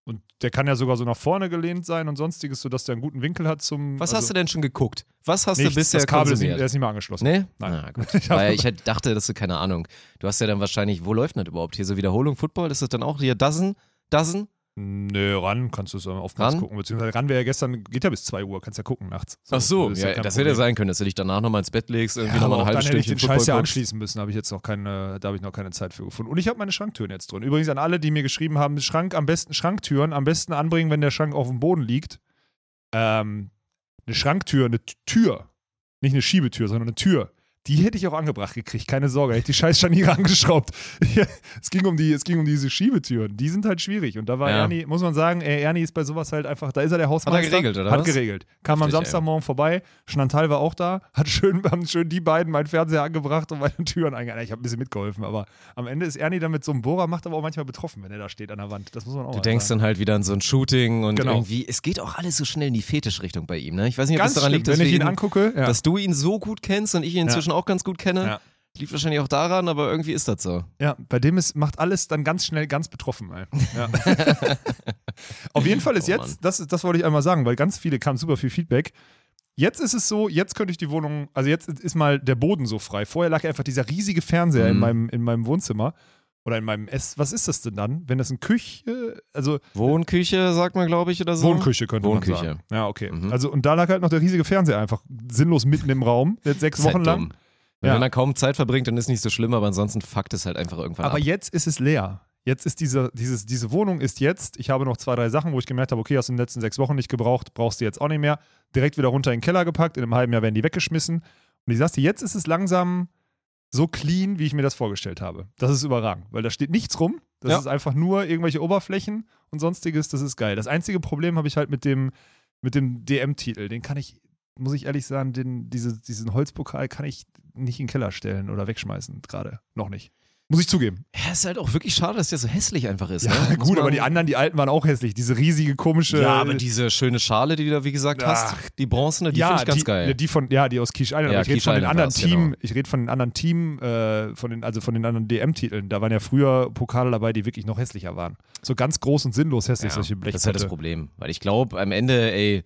Und der kann ja sogar so nach vorne gelehnt sein und sonstiges, sodass der einen guten Winkel hat zum. Was also hast du denn schon geguckt? Was hast nichts, du bisher das Kabel ist nicht, konsumiert? der ist nicht mehr angeschlossen. Nee? Nein. Na gut. [LAUGHS] Ich hab- Weil ich halt dachte, dass du, keine Ahnung, du hast ja dann wahrscheinlich, wo läuft denn das überhaupt? Hier so Wiederholung, Football? Ist das dann auch hier Dozen? Dozen? Nö, ran kannst du es auf Ran? gucken. Beziehungsweise ran wäre ja gestern, geht ja bis 2 Uhr, kannst ja gucken nachts. Ach so, ist ja, kein das hätte ja sein können, dass du dich danach nochmal ins Bett legst, irgendwie Ja, nochmal eine halbe dann hätte ich den Scheiß ja anschließen müssen, habe ich jetzt noch keine, da habe ich noch keine Zeit für gefunden. Und ich habe meine Schranktüren jetzt drin. Übrigens an alle, die mir geschrieben haben, Schrank am besten, Schranktüren am besten anbringen, wenn der Schrank auf dem Boden liegt. Ähm, eine Schranktür, eine Tür, nicht eine Schiebetür, sondern eine Tür. Die hätte ich auch angebracht gekriegt, keine Sorge. Hätte ich die scheiß Scharniere [LAUGHS] angeschraubt. es, ging um die, es ging um diese Schiebetüren. Die sind halt schwierig. Und da war Ja. Ernie, muss man sagen, Ernie ist bei sowas halt einfach, da ist er der Hausmeister. geregelt, oder Hat was? geregelt. Kam am Heftig, ey. Samstagmorgen vorbei. Schnantal war auch da. Hat schön, haben schön die beiden meinen Fernseher angebracht und meine Türen eingegangen. Ich habe ein bisschen mitgeholfen, aber am Ende ist Ernie dann mit so einem Bohrer, macht aber auch manchmal betroffen, wenn er da steht an der Wand. Das muss man auch Du denkst sagen. dann halt wieder an so ein Shooting und Genau. irgendwie, es geht auch alles so schnell in die Fetischrichtung bei ihm, ne? Ich weiß nicht, ob Ganz das daran schlimm, liegt, dass, wenn ich ihn angucke. Ja. dass du ihn so gut kennst und ich ihn inzwischen auch ganz gut kenne. Ja. Liegt wahrscheinlich auch daran, aber irgendwie ist das so. Ja, bei dem ist, macht alles dann ganz schnell ganz betroffen. Ey. Ja. [LAUGHS] Auf jeden Fall ist Oh, jetzt, das, das wollte ich einmal sagen, weil ganz viele kam super viel Feedback. Jetzt ist es so, jetzt könnte ich die Wohnung, also jetzt ist mal der Boden so frei. Vorher lag einfach dieser riesige Fernseher in, Mhm. meinem, in meinem Wohnzimmer oder in meinem Ess. Was ist das denn dann? Wenn das eine Küche, also Wohnküche, sagt man, glaube ich, oder so. Wohnküche könnte Wohnküche. man sagen. Ja, okay. Mhm. Also und da lag halt noch der riesige Fernseher einfach sinnlos mitten im Raum, jetzt sechs ist Wochen halt lang. dumm. Wenn Ja. er kaum Zeit verbringt, dann ist nicht so schlimm, aber ansonsten fuckt es halt einfach irgendwann Aber ab. jetzt ist es leer. Jetzt ist diese, dieses, diese Wohnung ist jetzt, ich habe noch zwei, drei Sachen, wo ich gemerkt habe, okay, hast du in den letzten sechs Wochen nicht gebraucht, brauchst du jetzt auch nicht mehr. Direkt wieder runter in den Keller gepackt, in einem halben Jahr werden die weggeschmissen. Und ich sagte, dir, jetzt ist es langsam so clean, wie ich mir das vorgestellt habe. Das ist überragend, weil da steht nichts rum. Das Ja. ist einfach nur irgendwelche Oberflächen und sonstiges. Das ist geil. Das einzige Problem habe ich halt mit dem, mit dem DM-Titel. Den kann ich, muss ich ehrlich sagen, den, diese, diesen Holzpokal kann ich nicht in den Keller stellen oder wegschmeißen, gerade. Noch nicht. Muss ich zugeben. Ja, ist halt auch wirklich schade, dass der so hässlich einfach ist. Ja, ne? [LAUGHS] Gut, aber die anderen, die alten waren auch hässlich. Diese riesige, komische. Ja, aber diese schöne Schale, die du da wie gesagt hast, Ach. die bronzene, die ja, finde ich ganz die, geil. Die von, ja, die aus Quiche Island. Ja, aber ich rede von den anderen war's, Team, genau. ich rede von den anderen Team, äh, von den, also von den anderen DM-Titeln. Da waren ja früher Pokale dabei, die wirklich noch hässlicher waren. So ganz groß und sinnlos hässlich, Ja, solche das ist halt das. Problem. Weil ich glaube, am Ende, ey,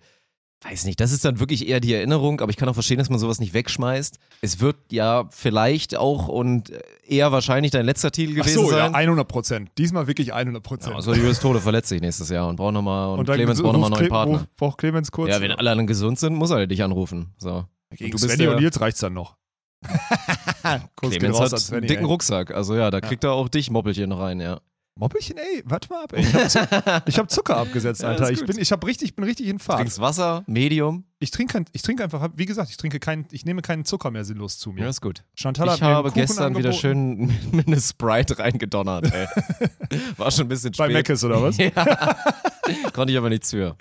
weiß nicht, das ist dann wirklich eher die Erinnerung, aber ich kann auch verstehen, dass man sowas nicht wegschmeißt. Es wird ja vielleicht auch und eher wahrscheinlich dein letzter Titel Ach gewesen so, ja, sein. 100 Prozent. Diesmal wirklich 100 Prozent. Ja, also Julius Tode verletzt sich nächstes Jahr und braucht nochmal, und, dann Clemens so- braucht nochmal einen neuen Partner. ruft- Braucht Clemens kurz. Ja, wenn alle anderen gesund sind, muss er dich anrufen. So. Gegen du bist Svenny und Nils reicht's dann noch. [LAUGHS] Clemens raus hat Svenny, einen dicken ey. Rucksack. Also ja, da kriegt er auch dich Moppelchen rein, ja. Moppelchen, ey, warte mal ab, ey. [LAUGHS] Ich hab, Zu- ich hab Zucker abgesetzt, Ja, Alter. ist ich bin, ich hab richtig, bin richtig in Fahrt. Trinkst Wasser, Medium. Ich trinke ich trinke einfach, wie gesagt, ich trinke kein, ich nehme keinen Zucker mehr sinnlos zu mir. Ja, ist gut. Chantal Ich habe gestern wieder schön [LAUGHS] mit einer Sprite reingedonnert, ey. [LAUGHS] War schon ein bisschen Bei spät. Meckes oder was? Ja. Konnte ich aber nichts für.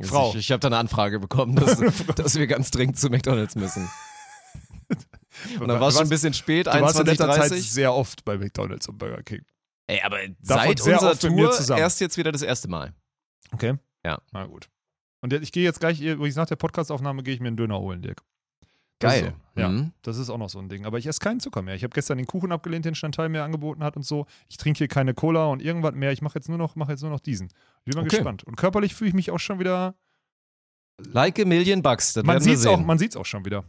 Frau. Ich, ich habe da eine Anfrage bekommen, dass, dass wir ganz dringend zu McDonalds müssen. Und dann war es schon ein bisschen spät, Du warst in letzter Zeit 21.30 sehr oft bei McDonalds und Burger King. Ey, aber Davon seit unserer Tour zusammen. erst jetzt wieder das erste Mal. Okay. Ja. Na gut. Und ich gehe jetzt gleich, wo ich nach der Podcastaufnahme gehe ich mir einen Döner holen, Dirk. Das Geil. so. Ja, Mhm. das ist auch noch so ein Ding. Aber ich esse keinen Zucker mehr. Ich habe gestern den Kuchen abgelehnt, den Chantal mir angeboten hat und so. Ich trinke hier keine Cola und irgendwas mehr. Ich mache jetzt nur noch, mache jetzt nur noch diesen. Ich bin mal Okay. gespannt. Und körperlich fühle ich mich auch schon wieder. Like a million bucks, das Man sieht es auch, sehen. man sieht's auch schon wieder.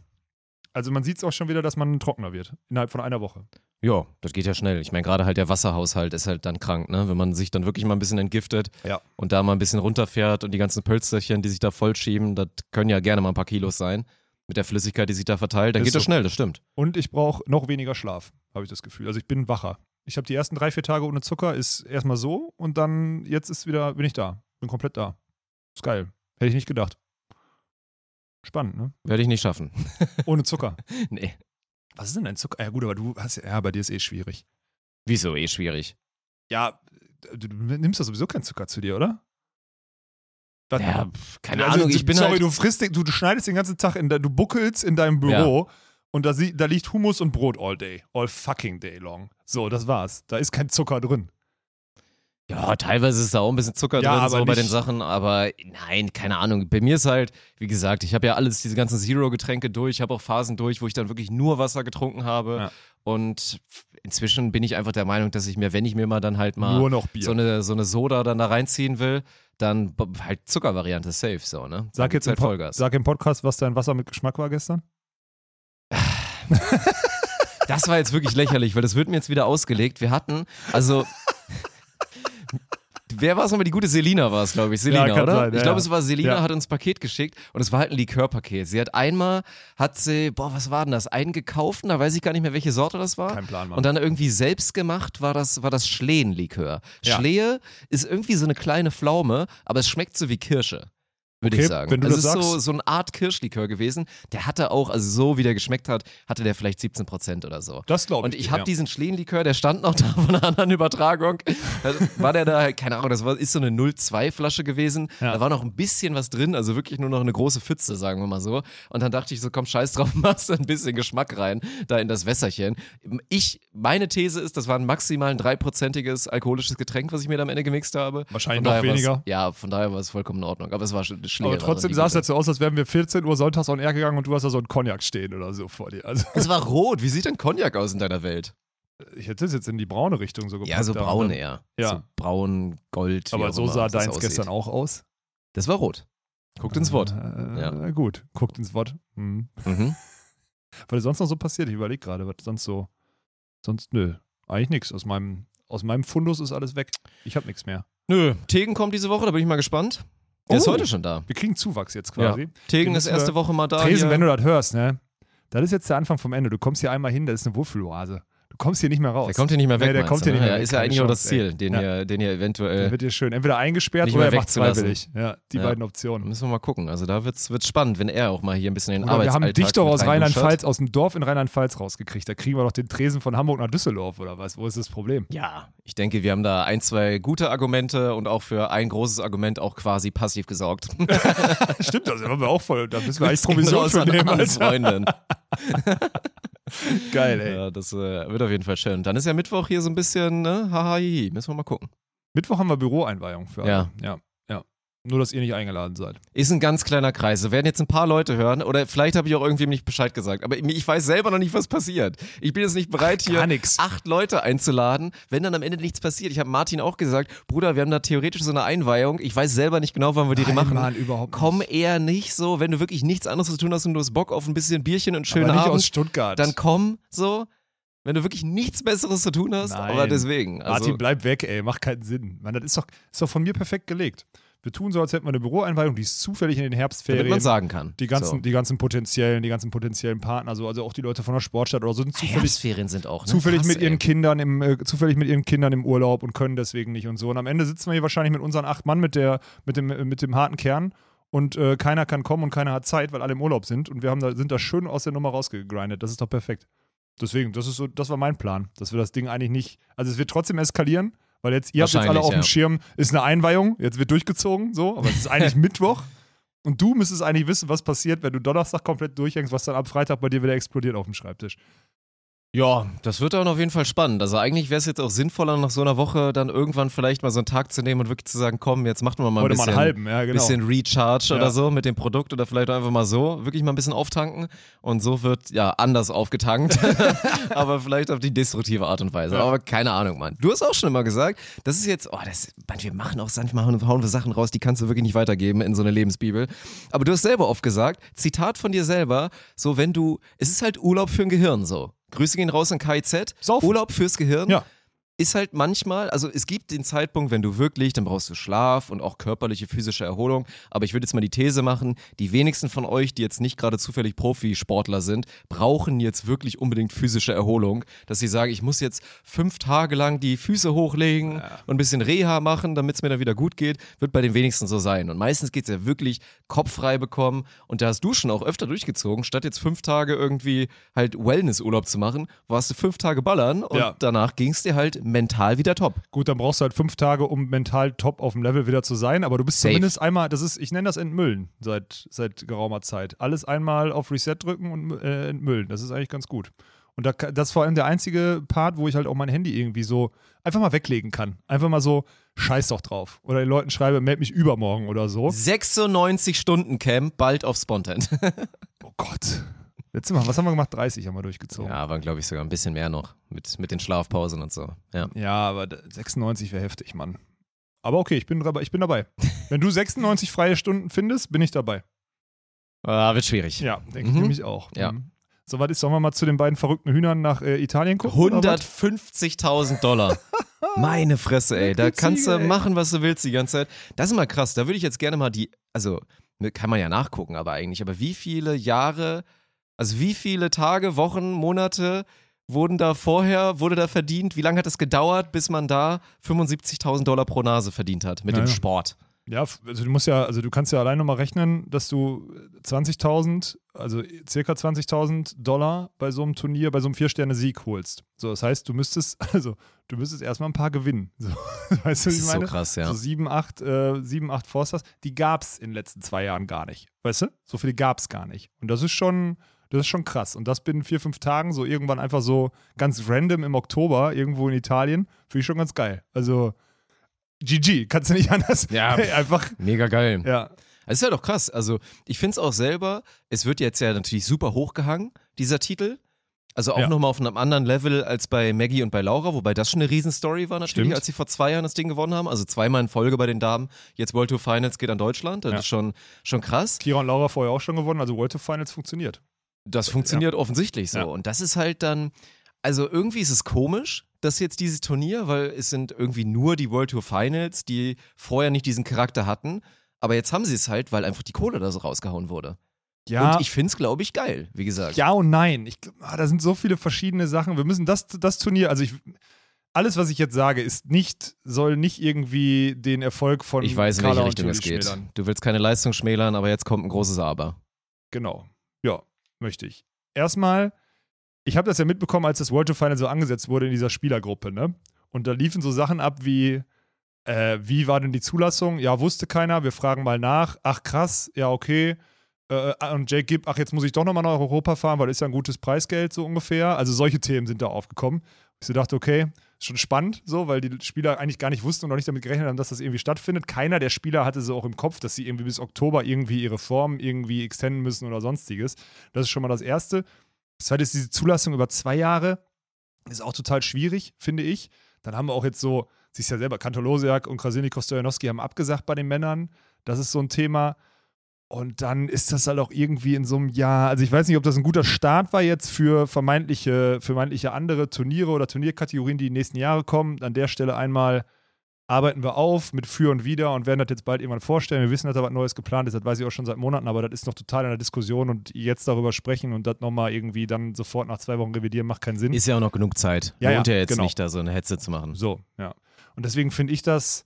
Also man sieht es auch schon wieder, dass man trockener wird. Innerhalb von einer Woche. Ja, das geht ja schnell. Ich meine, gerade halt der Wasserhaushalt ist halt dann krank, ne? Wenn man sich dann wirklich mal ein bisschen entgiftet Ja. und da mal ein bisschen runterfährt und die ganzen Pölsterchen, die sich da vollschieben, das können ja gerne mal ein paar Kilos sein. Mit der Flüssigkeit, die sich da verteilt, dann Ist geht das so. schnell, das stimmt. Und ich brauche noch weniger Schlaf, habe ich das Gefühl. Also ich bin wacher. Ich habe die ersten drei, vier Tage ohne Zucker, ist erstmal so und dann jetzt ist wieder, bin ich da. Bin komplett da. Ist geil. Hätte ich nicht gedacht. Spannend, ne? Werde ich nicht schaffen. Ohne Zucker. [LAUGHS] nee. Was ist denn ein Zucker? Ja, gut, aber du hast ja, bei dir ist eh schwierig. Wieso? Eh schwierig. Ja, du, du nimmst ja sowieso keinen Zucker zu dir, oder? Was- Ja, keine Also, Ahnung, ich bin sorry, halt. du frisst, du, du schneidest den ganzen Tag, in de, du buckelst in deinem Büro und da, da liegt Hummus und Brot all day. All fucking day long. So, das war's. Da ist kein Zucker drin. Ja, teilweise ist da auch ein bisschen Zucker Ja, drin, so bei den Sachen, aber nein, keine Ahnung. Bei mir ist halt, wie gesagt, ich habe ja alles, diese ganzen Zero-Getränke durch, ich habe auch Phasen durch, wo ich dann wirklich nur Wasser getrunken habe. Ja. Und inzwischen bin ich einfach der Meinung, dass ich mir, wenn ich mir mal dann halt mal so eine, so eine Soda dann da reinziehen will, dann halt Zuckervariante safe so, ne? Sag jetzt halt Vollgas. sag im Podcast, was dein Wasser mit Geschmack war gestern. Das war jetzt wirklich lächerlich, weil das wird mir jetzt wieder ausgelegt. Wir hatten, also. Wer war es nochmal? Die gute Selina war es, glaube ich. Selina, Ja, oder? sein, ja, ich glaube, es war Selina, Ja. hat uns ein Paket geschickt und es war halt ein Likörpaket. Sie hat einmal, hat sie, boah, was war denn das? Einen gekauft, da weiß ich gar nicht mehr, welche Sorte das war. Kein Plan, Mann. Und dann irgendwie selbst gemacht war das, war das Schlehen-Likör. Ja. Schlehe ist irgendwie so eine kleine Pflaume, aber es schmeckt so wie Kirsche. Würde Okay, ich sagen. wenn du also das es ist so, sagst. so eine Art Kirschlikör gewesen. Der hatte auch, also so wie der geschmeckt hat, hatte der vielleicht 17% oder so. Das glaube Und ich. ich dir, habe ja. diesen Schlehenlikör, der stand noch [LAUGHS] da von einer anderen Übertragung. Da war der da, keine Ahnung, das war, ist so eine 02-Flasche gewesen. Ja. Da war noch ein bisschen was drin, also wirklich nur noch eine große Pfütze, sagen wir mal so. Und dann dachte ich so, komm, scheiß drauf, [LAUGHS] machst du ein bisschen Geschmack rein, da in das Wässerchen. Ich, meine These ist, das war ein maximal ein dreiprozentiges alkoholisches Getränk, was ich mir da am Ende gemixt habe. Wahrscheinlich noch weniger. Ja, von daher war es vollkommen in Ordnung. Aber es war sch- Schlehe. Aber trotzdem sah es jetzt so aus, als wären wir 14 Uhr sonntags on air gegangen und du hast da so einen Cognac stehen oder so vor dir. Also Es war rot. Wie sieht denn Cognac aus in deiner Welt? ich hätte es jetzt in die braune Richtung so gepackt. Ja, so braun ne? eher. Ja. So braun, gold. Aber so sah deins aussieht. gestern auch aus. Das war rot. Guckt ins Wort. Äh, Ja. Gut, guckt ins Wort. Hm. Mhm. [LAUGHS] Was ist sonst noch so passiert? Ich überlege gerade, was sonst so. Sonst, nö, eigentlich nichts. Aus meinem, aus meinem Fundus ist alles weg. Ich habe nichts mehr. Nö, Tegen kommt diese Woche, da bin ich mal gespannt. Der ist Oh. heute schon da. Wir kriegen Zuwachs jetzt quasi. Ja. Tegen ist erste Woche mal da. Tresen, hier. wenn du das hörst, ne? Das ist jetzt der Anfang vom Ende. Du kommst hier einmal hin, das ist eine Wohlfühloase. Du kommst hier nicht mehr raus. der kommt hier nicht mehr weg. Nee, der kommt hier nicht ne? mehr Ja, weg. ist ja eigentlich auch das Ziel, ey. den, Ja. ihr, den ihr Der eventuell. wird dir schön entweder eingesperrt Nicht oder er macht freiwillig. Ja, die Ja. beiden Optionen. Müssen wir mal gucken. Also da wird's, wird's spannend, wenn er auch mal hier ein bisschen in den Oder wir haben Arbeitsalltag dich doch aus. Rheinland-Pfalz, aus dem Dorf in Rheinland-Pfalz rausgekriegt. Da kriegen wir doch den Tresen von Hamburg nach Düsseldorf oder was? Wo ist das Problem? Ja, ich denke, wir haben da ein, zwei gute Argumente und auch für ein großes Argument auch quasi passiv gesorgt. [LAUGHS] Stimmt, das haben wir auch voll. Da müssen wir eigentlich Provision für nehmen. Freundin. [LAUGHS] [LAUGHS] Geil, ey. Ja, das äh, wird auf jeden Fall schön. Dann ist ja Mittwoch hier so ein bisschen, ne, haha, müssen wir mal gucken. Mittwoch haben wir Büroeinweihung für alle. Ja. Ja. Nur, dass ihr nicht eingeladen seid. Ist ein ganz kleiner Kreis. So werden jetzt ein paar Leute hören oder vielleicht habe ich auch irgendwem nicht Bescheid gesagt. Aber ich weiß selber noch nicht, was passiert. Ich bin jetzt nicht bereit, hier Gar nix. acht Leute einzuladen, wenn dann am Ende nichts passiert. Ich habe Martin auch gesagt, Bruder, wir haben da theoretisch so eine Einweihung. Ich weiß selber nicht genau, wann wir die Nein, machen. Mann, überhaupt nicht. Komm eher nicht so, wenn du wirklich nichts anderes zu tun hast und du hast Bock auf ein bisschen Bierchen und schönen Aber nicht Abend, aus Stuttgart. dann komm so. Wenn du wirklich nichts Besseres zu tun hast, Nein. aber deswegen. Also, Martin, bleib weg, ey. Macht keinen Sinn. Mann, das ist doch, ist doch von mir perfekt gelegt. Wir tun so, als hätten wir eine Büroeinweihung, die ist zufällig in den Herbstferien. damit man sagen kann. Die ganzen, so. die ganzen potenziellen, die ganzen potenziellen Partner, so, also auch die Leute von der Sportstadt oder so, sind zufällig, Herbstferien sind auch, ne? zufällig Krass, mit ihren ey. Kindern im, äh, zufällig mit ihren Kindern im Urlaub und können deswegen nicht und so. Und am Ende sitzen wir hier wahrscheinlich mit unseren acht Mann mit der, mit dem, mit dem harten Kern und äh, keiner kann kommen und keiner hat Zeit, weil alle im Urlaub sind und wir haben da, sind da schön aus der Nummer rausgegrindet. Das ist doch perfekt. Deswegen, das ist so, das war mein Plan, dass wir das Ding eigentlich nicht, also es wird trotzdem eskalieren, weil jetzt, ihr habt jetzt alle auf dem ja. Schirm, ist eine Einweihung, jetzt wird durchgezogen, so, aber es ist eigentlich [LAUGHS] Mittwoch. Und du müsstest eigentlich wissen, was passiert, wenn du Donnerstag komplett durchhängst, was dann am Freitag bei dir wieder explodiert auf dem Schreibtisch. Ja, das wird dann auf jeden Fall spannend. Also eigentlich wäre es jetzt auch sinnvoller, nach so einer Woche dann irgendwann vielleicht mal so einen Tag zu nehmen und wirklich zu sagen, komm, jetzt machen wir mal ein bisschen, mal halben, ja, genau. bisschen Recharge Ja. oder so mit dem Produkt oder vielleicht einfach mal so, wirklich mal ein bisschen auftanken und so wird ja anders aufgetankt, [LAUGHS] [LAUGHS] aber vielleicht auf die destruktive Art und Weise. Ja. Aber keine Ahnung, Mann. Du hast auch schon immer gesagt, das ist jetzt, oh, das, Mann, wir machen auch manchmal hauen wir Sachen raus, die kannst du wirklich nicht weitergeben in so eine Lebensbibel. Aber du hast selber oft gesagt, Zitat von dir selber, so wenn du, es ist halt Urlaub für ein Gehirn so. Grüße gehen raus an KIZ. Saufen. Urlaub fürs Gehirn Ja. Ist halt manchmal, also es gibt den Zeitpunkt, wenn du wirklich, dann brauchst du Schlaf und auch körperliche, physische Erholung. Aber ich würde jetzt mal die These machen, die wenigsten von euch, die jetzt nicht gerade zufällig Profisportler sind, brauchen jetzt wirklich unbedingt physische Erholung. Dass sie sagen, ich muss jetzt fünf Tage lang die Füße hochlegen und ein bisschen Reha machen, damit es mir dann wieder gut geht, wird bei den wenigsten so sein. Und meistens geht es ja wirklich kopffrei bekommen. Und da hast du schon auch öfter durchgezogen, statt jetzt fünf Tage irgendwie halt Wellnessurlaub zu machen, warst du fünf Tage ballern und Ja. danach ging es dir halt mental wieder top. Gut, dann brauchst du halt fünf Tage, um mental top auf dem Level wieder zu sein, aber du bist Safe. zumindest einmal, das ist, ich nenne das Entmüllen seit, seit geraumer Zeit. Alles einmal auf Reset drücken und äh, entmüllen. Das ist eigentlich ganz gut. Und da, das ist vor allem der einzige Part, wo ich halt auch mein Handy irgendwie so einfach mal weglegen kann. Einfach mal so, scheiß doch drauf. Oder den Leuten schreibe, meld mich übermorgen oder so. 96 Stunden Camp, bald auf Spontan. [LAUGHS] Oh Gott. Letztes Mal, was haben wir gemacht? 30 haben wir durchgezogen. ja, waren glaube ich sogar ein bisschen mehr noch mit, mit den Schlafpausen und so. Ja. Ja, aber d- 96 wäre heftig, Mann. Aber okay, ich bin, dabei- ich bin dabei. [LAUGHS] Wenn du 96 freie Stunden findest, bin ich dabei. Ah, wird schwierig. Ja, denke ich Mhm. nämlich auch. Ja. Mhm. So, was ist, sollen wir mal zu den beiden verrückten Hühnern nach äh, Italien gucken? oder was? 150.000 Dollar. [LAUGHS] Meine Fresse, ey. Da kannst du machen, was du willst die ganze Zeit. Das ist mal krass. Da würde ich jetzt gerne mal die, also ne, kann man ja nachgucken, aber eigentlich, aber wie viele Jahre, also wie viele Tage, Wochen, Monate wurden da vorher, wurde da verdient? Wie lange hat es gedauert, bis man da 75.000 Dollar pro Nase verdient hat mit Ja, dem. Sport? Ja, also du musst ja, also du kannst ja allein nochmal rechnen, dass du 20.000, also circa 20.000 Dollar bei so einem Turnier, bei so einem Vier-Sterne-Sieg holst. So, das heißt, du müsstest, [LAUGHS] also du müsstest erstmal ein paar gewinnen. So, [LAUGHS] weißt du, Das ist so meine? krass, ja. So sieben, acht, äh, sieben, acht Forsters, die gab es in den letzten zwei Jahren gar nicht. Weißt du? So viele gab es gar nicht. Und das ist schon, das ist schon krass. Und das binnen vier, fünf Tagen, so irgendwann einfach so ganz random im Oktober irgendwo in Italien, finde ich schon ganz geil. Also GG, kannst du nicht anders. Ja. [LAUGHS] einfach, Mega geil. ja. Es ist ja doch krass. Also, ich finde es auch selber, es wird jetzt ja natürlich super hochgehangen, dieser Titel. Also auch Ja. nochmal auf einem anderen Level als bei Maggie und bei Laura, wobei das schon eine Riesenstory war natürlich, Stimmt. als sie vor zwei Jahren das Ding gewonnen haben. Also zweimal in Folge bei den Damen. Jetzt World Tour Finals geht an Deutschland. Das Ja. ist schon, schon krass. Kira und Laura vorher auch schon gewonnen, also World Tour Finals funktioniert. Das funktioniert offensichtlich so. Ja. Und das ist halt dann, also irgendwie ist es komisch, dass jetzt dieses Turnier, weil es sind irgendwie nur die World Tour Finals, die vorher nicht diesen Charakter hatten. Aber jetzt haben sie es halt, weil einfach die Kohle da so rausgehauen wurde. Ja, Und ich finde es, glaube ich, geil, wie gesagt. ja und nein. Ich, ah, da sind so viele verschiedene Sachen. Wir müssen das, das Turnier, also ich, alles, was ich jetzt sage, ist nicht, soll nicht irgendwie den Erfolg von Ich weiß, in welche Richtung es geht. schmälern. Du willst keine Leistung schmälern, aber jetzt kommt ein großes Aber. Genau. Möchte ich. Erstmal, ich habe das ja mitbekommen, als das World Tour Final so angesetzt wurde in dieser Spielergruppe, ne? Und da liefen so Sachen ab wie, äh, wie war denn die Zulassung? Ja, wusste keiner, wir fragen mal nach. Ach krass, ja, okay. Äh, und Jake Gibb, ach, jetzt muss ich doch nochmal nach Europa fahren, weil ist ja ein gutes Preisgeld so ungefähr. Also solche Themen sind da aufgekommen. Ich so dachte, okay, schon spannend, so, weil die Spieler eigentlich gar nicht wussten und noch nicht damit gerechnet haben, dass das irgendwie stattfindet. Keiner der Spieler hatte so auch im Kopf, dass sie irgendwie bis Oktober irgendwie ihre Form irgendwie extenden müssen oder sonstiges. Das ist schon mal das Erste. Das zweite ist diese Zulassung über zwei Jahre. Ist auch total schwierig, finde ich. Dann haben wir auch jetzt so, siehst ja selber, Kantolosiak und Krasilnikow Stojanowski haben abgesagt bei den Männern. Das ist so ein Thema. Und dann ist das halt auch irgendwie in so einem Jahr, also ich weiß nicht, ob das ein guter Start war jetzt für vermeintliche, vermeintliche andere Turniere oder Turnierkategorien, die in die nächsten Jahre kommen. An der Stelle einmal arbeiten wir auf mit Für und Wider und werden das jetzt bald irgendwann vorstellen. Wir wissen, dass da was Neues geplant ist, das weiß ich auch schon seit Monaten, aber das ist noch total in der Diskussion und jetzt darüber sprechen und das nochmal irgendwie dann sofort nach zwei Wochen revidieren, macht keinen Sinn. Ist ja auch noch genug Zeit. Ja, Lohnt ja, ja jetzt genau. nicht, da so eine Hetze zu machen. So, ja. Und deswegen finde ich das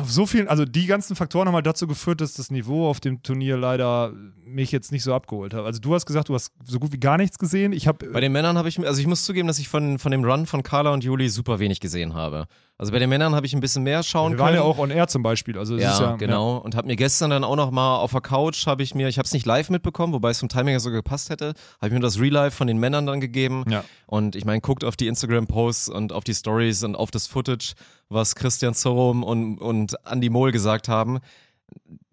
auf so vielen, also die ganzen Faktoren haben halt dazu geführt, dass das Niveau auf dem Turnier leider mich jetzt nicht so abgeholt hat. Also du hast gesagt, du hast so gut wie gar nichts gesehen. Ich habe Bei den Männern habe ich, also ich muss zugeben, dass ich von, von dem Run von Carla und Juli super wenig gesehen habe. Also bei den Männern habe ich ein bisschen mehr schauen wir können. waren ja auch on air zum Beispiel. Also ja, ja genau. Und habe mir gestern dann auch noch mal auf der Couch, habe ich mir, ich habe es nicht live mitbekommen, wobei es vom Timing ja so gepasst hätte, habe ich mir das Real Life von den Männern dann gegeben. Ja. Und ich meine, guckt auf die Instagram-Posts und auf die Stories und auf das Footage, was Christian Zorum und, und Andy Mohl gesagt haben.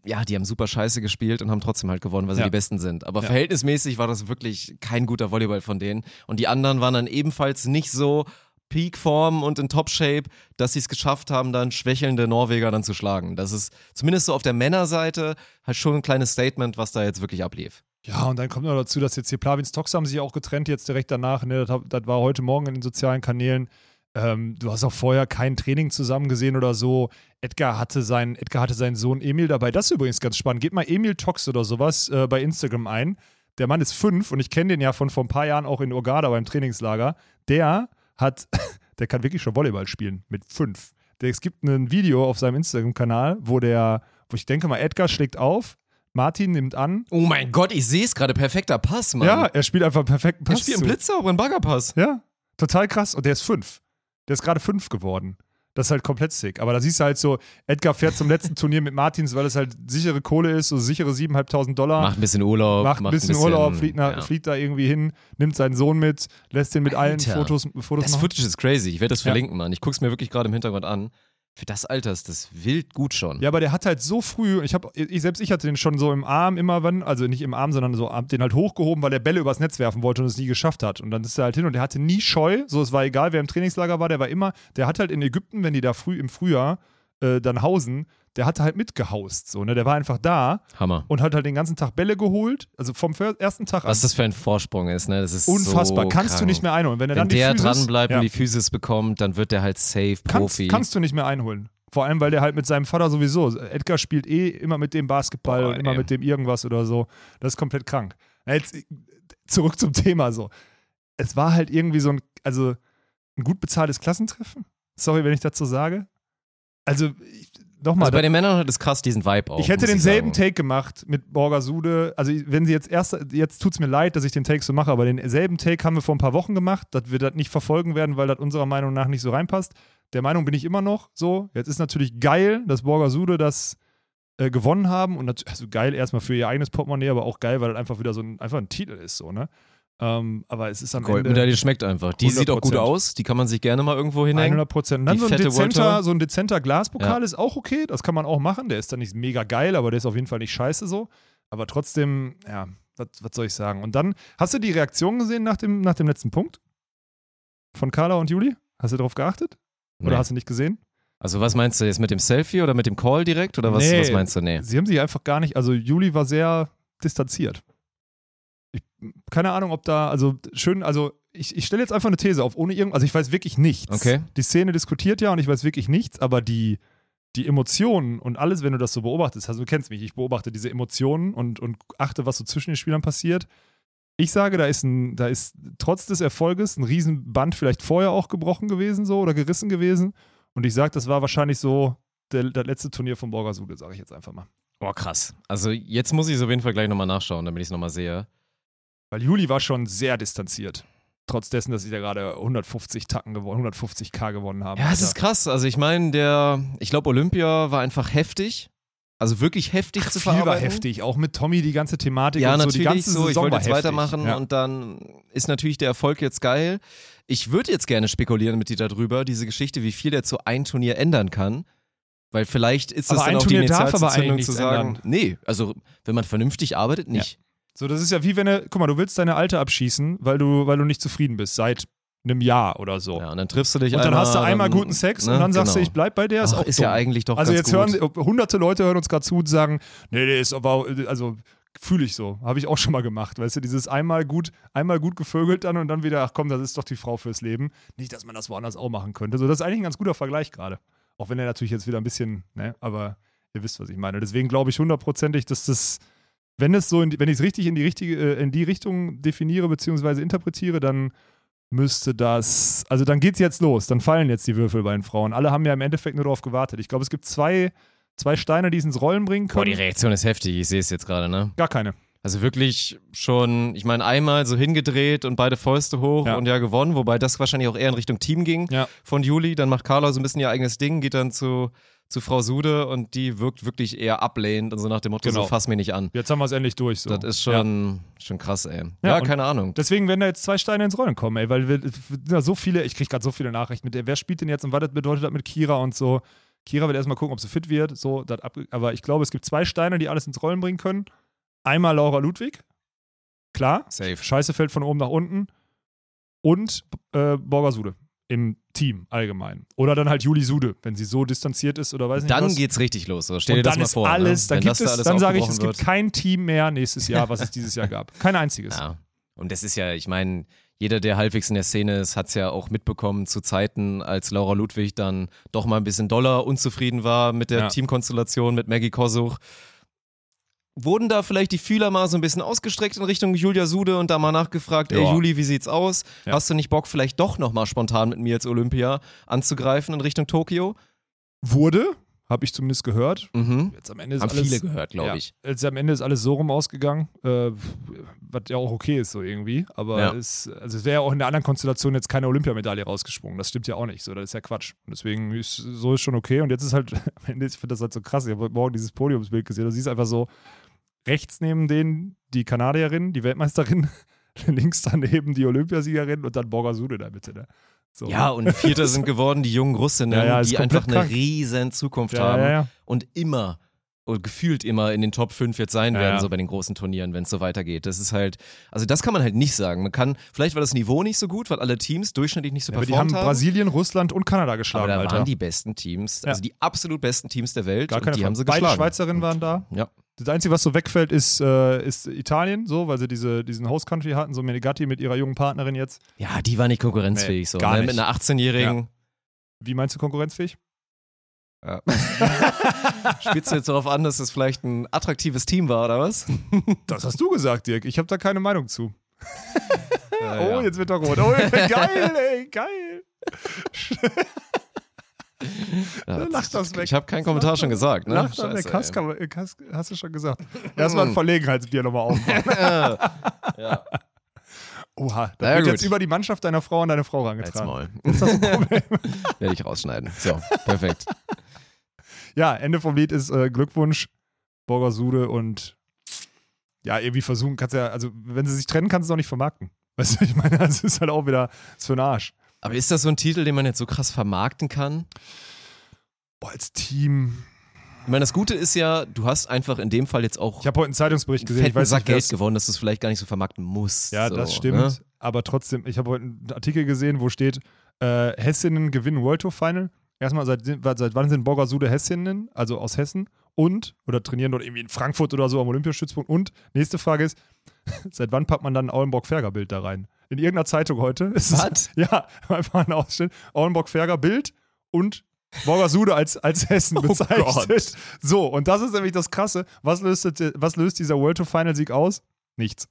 Ja, die haben super scheiße gespielt und haben trotzdem halt gewonnen, weil sie Ja. die Besten sind. Aber Ja. verhältnismäßig war das wirklich kein guter Volleyball von denen. Und die anderen waren dann ebenfalls nicht so Peak-Form und in Top-Shape, dass sie es geschafft haben, dann schwächelnde Norweger dann zu schlagen. Das ist zumindest so auf der Männerseite halt schon ein kleines Statement, was da jetzt wirklich ablief. Ja, und dann kommt noch dazu, dass jetzt hier Plavins Tox haben sich auch getrennt, jetzt direkt danach. Ne? Das, das war heute Morgen in den sozialen Kanälen. Ähm, du hast auch vorher kein Training zusammen gesehen oder so. Edgar hatte, seinen, Edgar hatte seinen Sohn Emil dabei. Das ist übrigens ganz spannend. Gebt mal Emil Tox oder sowas äh, bei Instagram ein. Der Mann ist fünf und ich kenne den ja von vor ein paar Jahren auch in Urgada beim Trainingslager. Der hat, [LAUGHS] der kann wirklich schon Volleyball spielen mit fünf. Der, es gibt ein Video auf seinem Instagram-Kanal, wo der, wo ich denke mal, Edgar schlägt auf, Martin nimmt an, Oh mein Gott, ich sehe es gerade. Perfekter Pass, Mann. ja, er spielt einfach einen perfekten er Pass. spielt einen zu. blitzsauberen Baggerpass. Ja, total krass. Und der ist fünf. Der ist gerade fünf geworden. Das ist halt komplett sick. Aber da siehst du halt so, Edgar fährt zum letzten Turnier mit Martins, weil es halt sichere Kohle ist, so sichere 7.500 Dollar. Macht ein bisschen Urlaub. macht ein bisschen, Urlaub, fliegt, nach, ja. fliegt da irgendwie hin, nimmt seinen Sohn mit, lässt den mit allen Alter. Fotos, Fotos Das machen. Footage ist crazy. Ich werde das Ja. verlinken, Mann. Ich gucke es mir wirklich gerade im Hintergrund an. Für das Alter ist das wild gut schon. Ja, aber der hat halt so früh, ich habe, ich selbst ich hatte den schon so im Arm immer, wenn, also nicht im Arm, sondern so den halt hochgehoben, weil er Bälle übers Netz werfen wollte und es nie geschafft hat. Und dann ist er halt hin und der hatte nie Scheu, so es war egal, wer im Trainingslager war, der war immer, der hat halt in Ägypten, wenn die da früh im Frühjahr äh, dann hausen, der hatte halt mitgehaust, so, ne, der war einfach da Hammer. und hat halt den ganzen Tag Bälle geholt, also vom ersten Tag Was das für ein Vorsprung ist, ne? Das ist unfassbar, so kannst du krank. nicht mehr einholen. Wenn, er Wenn dann die der Physis, dran bleibt ja. und die Physis bekommt, dann wird der halt safe kannst, Profi. kannst du nicht mehr einholen. Vor allem, weil der halt mit seinem Vater sowieso, Edgar spielt eh immer mit dem Basketball Boah, und immer ey. mit dem irgendwas oder so. Das ist komplett krank. Jetzt zurück zum Thema so. Es war halt irgendwie so ein, also ein gut bezahltes Klassentreffen. Sorry, wenn ich dazu sage. Also, ich- nochmal. also bei den Männern hat es krass diesen Vibe auch. ich hätte denselben sagen. Take gemacht mit Borgasude. Also, wenn sie jetzt erst, jetzt tut es mir leid, dass ich den Take so mache, aber denselben Take haben wir vor ein paar Wochen gemacht, dass wir das nicht verfolgen werden, weil das unserer Meinung nach nicht so reinpasst. Der Meinung bin ich immer noch so. Jetzt ist natürlich geil, dass Borgasude das äh, gewonnen haben und also geil erstmal für ihr eigenes Portemonnaie, aber auch geil, weil das einfach wieder so ein, einfach ein Titel ist, so, ne? Ähm, aber es ist am Ende Goldmedaille schmeckt einfach. Die sieht auch gut 100%. aus. Die kann man sich gerne mal irgendwo hinhängen. 100 Prozent. Dann so ein, dezenter, so ein dezenter Glaspokal Ja. ist auch okay. Das kann man auch machen. Der ist dann nicht mega geil, aber der ist auf jeden Fall nicht scheiße so. Aber trotzdem, ja, was, was soll ich sagen? Und dann, hast du die Reaktion gesehen nach dem, nach dem letzten Punkt? Von Carla und Juli? Hast du darauf geachtet? Oder Nee. hast du nicht gesehen? Also was meinst du jetzt mit dem Selfie oder mit dem Call direkt oder was, Nee. was meinst du? Nee. Sie haben sich einfach gar nicht, also Juli war sehr distanziert. Ich, keine Ahnung, ob da, also schön, also ich, ich stelle jetzt einfach eine These auf, ohne irgend, also ich weiß wirklich nichts. Okay. Die Szene diskutiert ja und ich weiß wirklich nichts, aber die, die Emotionen und alles, wenn du das so beobachtest, also du kennst mich, ich beobachte diese Emotionen und, und achte, was so zwischen den Spielern passiert. Ich sage, da ist ein, da ist trotz des Erfolges ein Riesenband vielleicht vorher auch gebrochen gewesen, so oder gerissen gewesen. Und ich sage, das war wahrscheinlich so der, das letzte Turnier von Borgasude, sage ich jetzt einfach mal. Boah, krass. Also jetzt muss ich es auf jeden Fall gleich nochmal nachschauen, damit ich es nochmal sehe. Weil Juli war schon sehr distanziert. Trotz dessen, dass sie da gerade 150 Tacken gewonnen, 150k gewonnen haben. Ja, es Alter. ist krass. Also ich meine, der, ich glaube, Olympia war einfach heftig. Also wirklich heftig zu Viel war verarbeiten. heftig, auch mit Tommy die ganze Thematik Ja, und so. natürlich Die ganze so. Ich Saison wollte war jetzt heftig. weitermachen ja. und dann ist natürlich der Erfolg jetzt geil. Ich würde jetzt gerne spekulieren mit dir darüber, diese Geschichte, wie viel der zu ein Turnier ändern kann. Weil vielleicht ist das Aber dann ein auch die Turnier aber Initialzündung zu sagen, ändern. nee, also wenn man vernünftig arbeitet, nicht. So, das ist ja wie wenn du, guck mal, du willst deine Alte abschießen, weil du, weil du nicht zufrieden bist, seit einem Jahr oder so. Ja, und dann triffst du dich und dann einmal, hast du einmal dann, guten Sex ne, und dann sagst genau. du, ich bleib bei der, ist Ach, auch ist dumm. ja eigentlich doch Also jetzt gut. hören hunderte Leute hören uns gerade zu und sagen, nee, nee, ist aber, also fühle ich so, habe ich auch schon mal gemacht, weißt du, dieses einmal gut, einmal gut gevögelt dann und dann wieder, ach komm, das ist doch die Frau fürs Leben. Nicht, dass man das woanders auch machen könnte. So, das ist eigentlich ein ganz guter Vergleich gerade. Auch wenn er natürlich jetzt wieder ein bisschen, ne, aber ihr wisst, was ich meine. Deswegen glaube ich hundertprozentig, dass das, wenn es so, in die, wenn ich es richtig in die richtige, äh, in die Richtung definiere bzw. interpretiere, dann müsste das, also dann geht's jetzt los, dann fallen jetzt die Würfel bei den Frauen. Alle haben ja im Endeffekt nur darauf gewartet. Ich glaube, es gibt zwei, zwei Steine, die es ins Rollen bringen Boah, die können. Reaktion ist heftig, ich sehe es jetzt gerade, ne? Gar keine. Also wirklich schon, ich meine, einmal so hingedreht und beide Fäuste hoch Ja. und ja gewonnen, wobei das wahrscheinlich auch eher in Richtung Team ging Ja. von Juli. Dann macht Carla so ein bisschen ihr eigenes Ding, geht dann zu, zu Frau Sude und die wirkt wirklich eher ablehnend und so nach dem Motto, Genau. so fass mich nicht an. Jetzt haben wir es endlich durch. So. Das ist Ja. schon, schon krass, ey. Ja, Ja, keine Ahnung. Deswegen werden da jetzt zwei Steine ins Rollen kommen, ey, weil wir, ja, so viele, ich kriege gerade so viele Nachrichten mit, der, wer spielt denn jetzt und was das bedeutet das mit Kira und so. Kira wird erstmal gucken, ob sie fit wird, so, das ab, aber ich glaube, es gibt zwei Steine, die alles ins Rollen bringen können. Einmal Laura Ludwig, klar, Safe. Scheiße fällt von oben nach unten und äh, Borger Sude im Team allgemein. Oder dann halt Juli Sude, wenn sie so distanziert ist oder weiß nicht Dann was. geht's richtig los. So. Stell dir das dann mal ist vor. alles, ne? dann Wenn gibt da es, alles dann sage ich, es aufgebrochen gibt wird. kein Team mehr nächstes Jahr, was es [LAUGHS] dieses Jahr gab. Kein einziges. Ja. Und das ist ja, ich meine, jeder, der halbwegs in der Szene ist, hat es ja auch mitbekommen zu Zeiten, als Laura Ludwig dann doch mal ein bisschen doller unzufrieden war mit der Ja. Teamkonstellation mit Maggie Kosuch. Wurden da vielleicht die Fühler mal so ein bisschen ausgestreckt in Richtung Julia Sude und da mal nachgefragt, ey Ja. Juli, wie sieht's aus? Ja. Hast du nicht Bock, vielleicht doch nochmal spontan mit mir als Olympia anzugreifen in Richtung Tokio? Wurde, habe ich zumindest gehört. Mhm. Jetzt am Ende ist Haben alles, viele gehört, glaube ja, ich. Jetzt am Ende ist alles so rum ausgegangen, äh, was ja auch okay ist so irgendwie. Aber Ja. es, also es wäre ja auch in der anderen Konstellation jetzt keine Olympiamedaille rausgesprungen. Das stimmt ja auch nicht. So, das ist ja Quatsch. Und deswegen ist so ist schon okay. Und jetzt ist halt, am [LAUGHS] Ende, ich finde das halt so krass. Ich habe heute Morgen dieses Podiumsbild gesehen. Du siehst einfach so rechts neben denen die Kanadierin, die Weltmeisterin, [LAUGHS] links daneben die Olympiasiegerin und dann Borger Sude in der Mitte. Ne? So. Ja, und Vierter sind geworden die jungen Russinnen, [LAUGHS] Ja, ja, die einfach eine krank. riesen Zukunft ja, haben. und immer oder gefühlt immer in den Top 5 jetzt sein werden, so bei den großen Turnieren, wenn es so weitergeht. Das ist halt, also das kann man halt nicht sagen. Man kann, vielleicht war das Niveau nicht so gut, weil alle Teams durchschnittlich nicht so Ja, aber die haben performt haben. Brasilien, Russland und Kanada geschlagen, aber da Alter. waren die besten Teams, also die absolut besten Teams der Welt Gar und die Frage. haben sie Beide geschlagen. Schweizerinnen waren da. Ja. Das Einzige, was so wegfällt, ist, äh, ist Italien, so, weil sie diese, diesen Host Country hatten, so Menegatti mit ihrer jungen Partnerin jetzt. ja, die war nicht konkurrenzfähig Nee, so. gar ne? nicht. Mit einer 18-Jährigen. Wie meinst du konkurrenzfähig? Ja. [LAUGHS] Spielst du jetzt darauf an, dass es vielleicht ein attraktives Team war, oder was? [LAUGHS] Das hast du gesagt, Dirk. Ich habe da keine Meinung zu. [LAUGHS] Ja, oh, ja. jetzt wird er rot. Oh, geil, ey, geil. [LAUGHS] Ja, Lach das weg. Ich habe keinen Kommentar schon gesagt, ne? Lach Scheiße, weg. Hast, hast, du schon gesagt. Erstmal ein Verlegenheitsbier nochmal aufmachen. [LAUGHS] ja, Oha, da Na ja, wird gut. jetzt über die Mannschaft deiner Frau an deine Frau jetzt rangetragen. mal. Jetzt hast du ein [LAUGHS] Problem. Werde ich rausschneiden. So, perfekt. Ja, Ende vom Lied ist äh, Glückwunsch, Borgersude und ja, irgendwie versuchen kannst ja, also wenn sie sich trennen, kannst du es auch nicht vermarkten. Weißt du, ich meine, das ist halt auch wieder ist für den Arsch. Aber ist das so ein Titel, den man jetzt so krass vermarkten kann? Boah, als Team. Ich meine, das Gute ist ja, du hast einfach in dem Fall jetzt auch Ich habe heute einen Zeitungsbericht gesehen, ich weiß Sack nicht, Geld es- gewonnen, dass du es vielleicht gar nicht so vermarkten musst. Ja, so, das stimmt. Ne? Aber trotzdem, ich habe heute einen Artikel gesehen, wo steht, äh, Hessinnen gewinnen World Tour Final. Erstmal, seit, seit wann sind Borgersude Hessinnen, also aus Hessen? Und, oder trainieren dort irgendwie in Frankfurt oder so am Olympiastützpunkt? Und, nächste Frage ist, [LAUGHS] seit wann packt man dann ein Aulenburg-Ferger-Bild da rein? In irgendeiner Zeitung heute [LAUGHS] ist es, Was? ja, [LAUGHS] einfach ein Ausschnitt, Aulenburg-Ferger-Bild und Borgersude als, als Hessen Oh bezeichnet. Gott. So, und das ist nämlich das Krasse. Was löst, was löst dieser World Tour Final-Sieg aus? Nichts.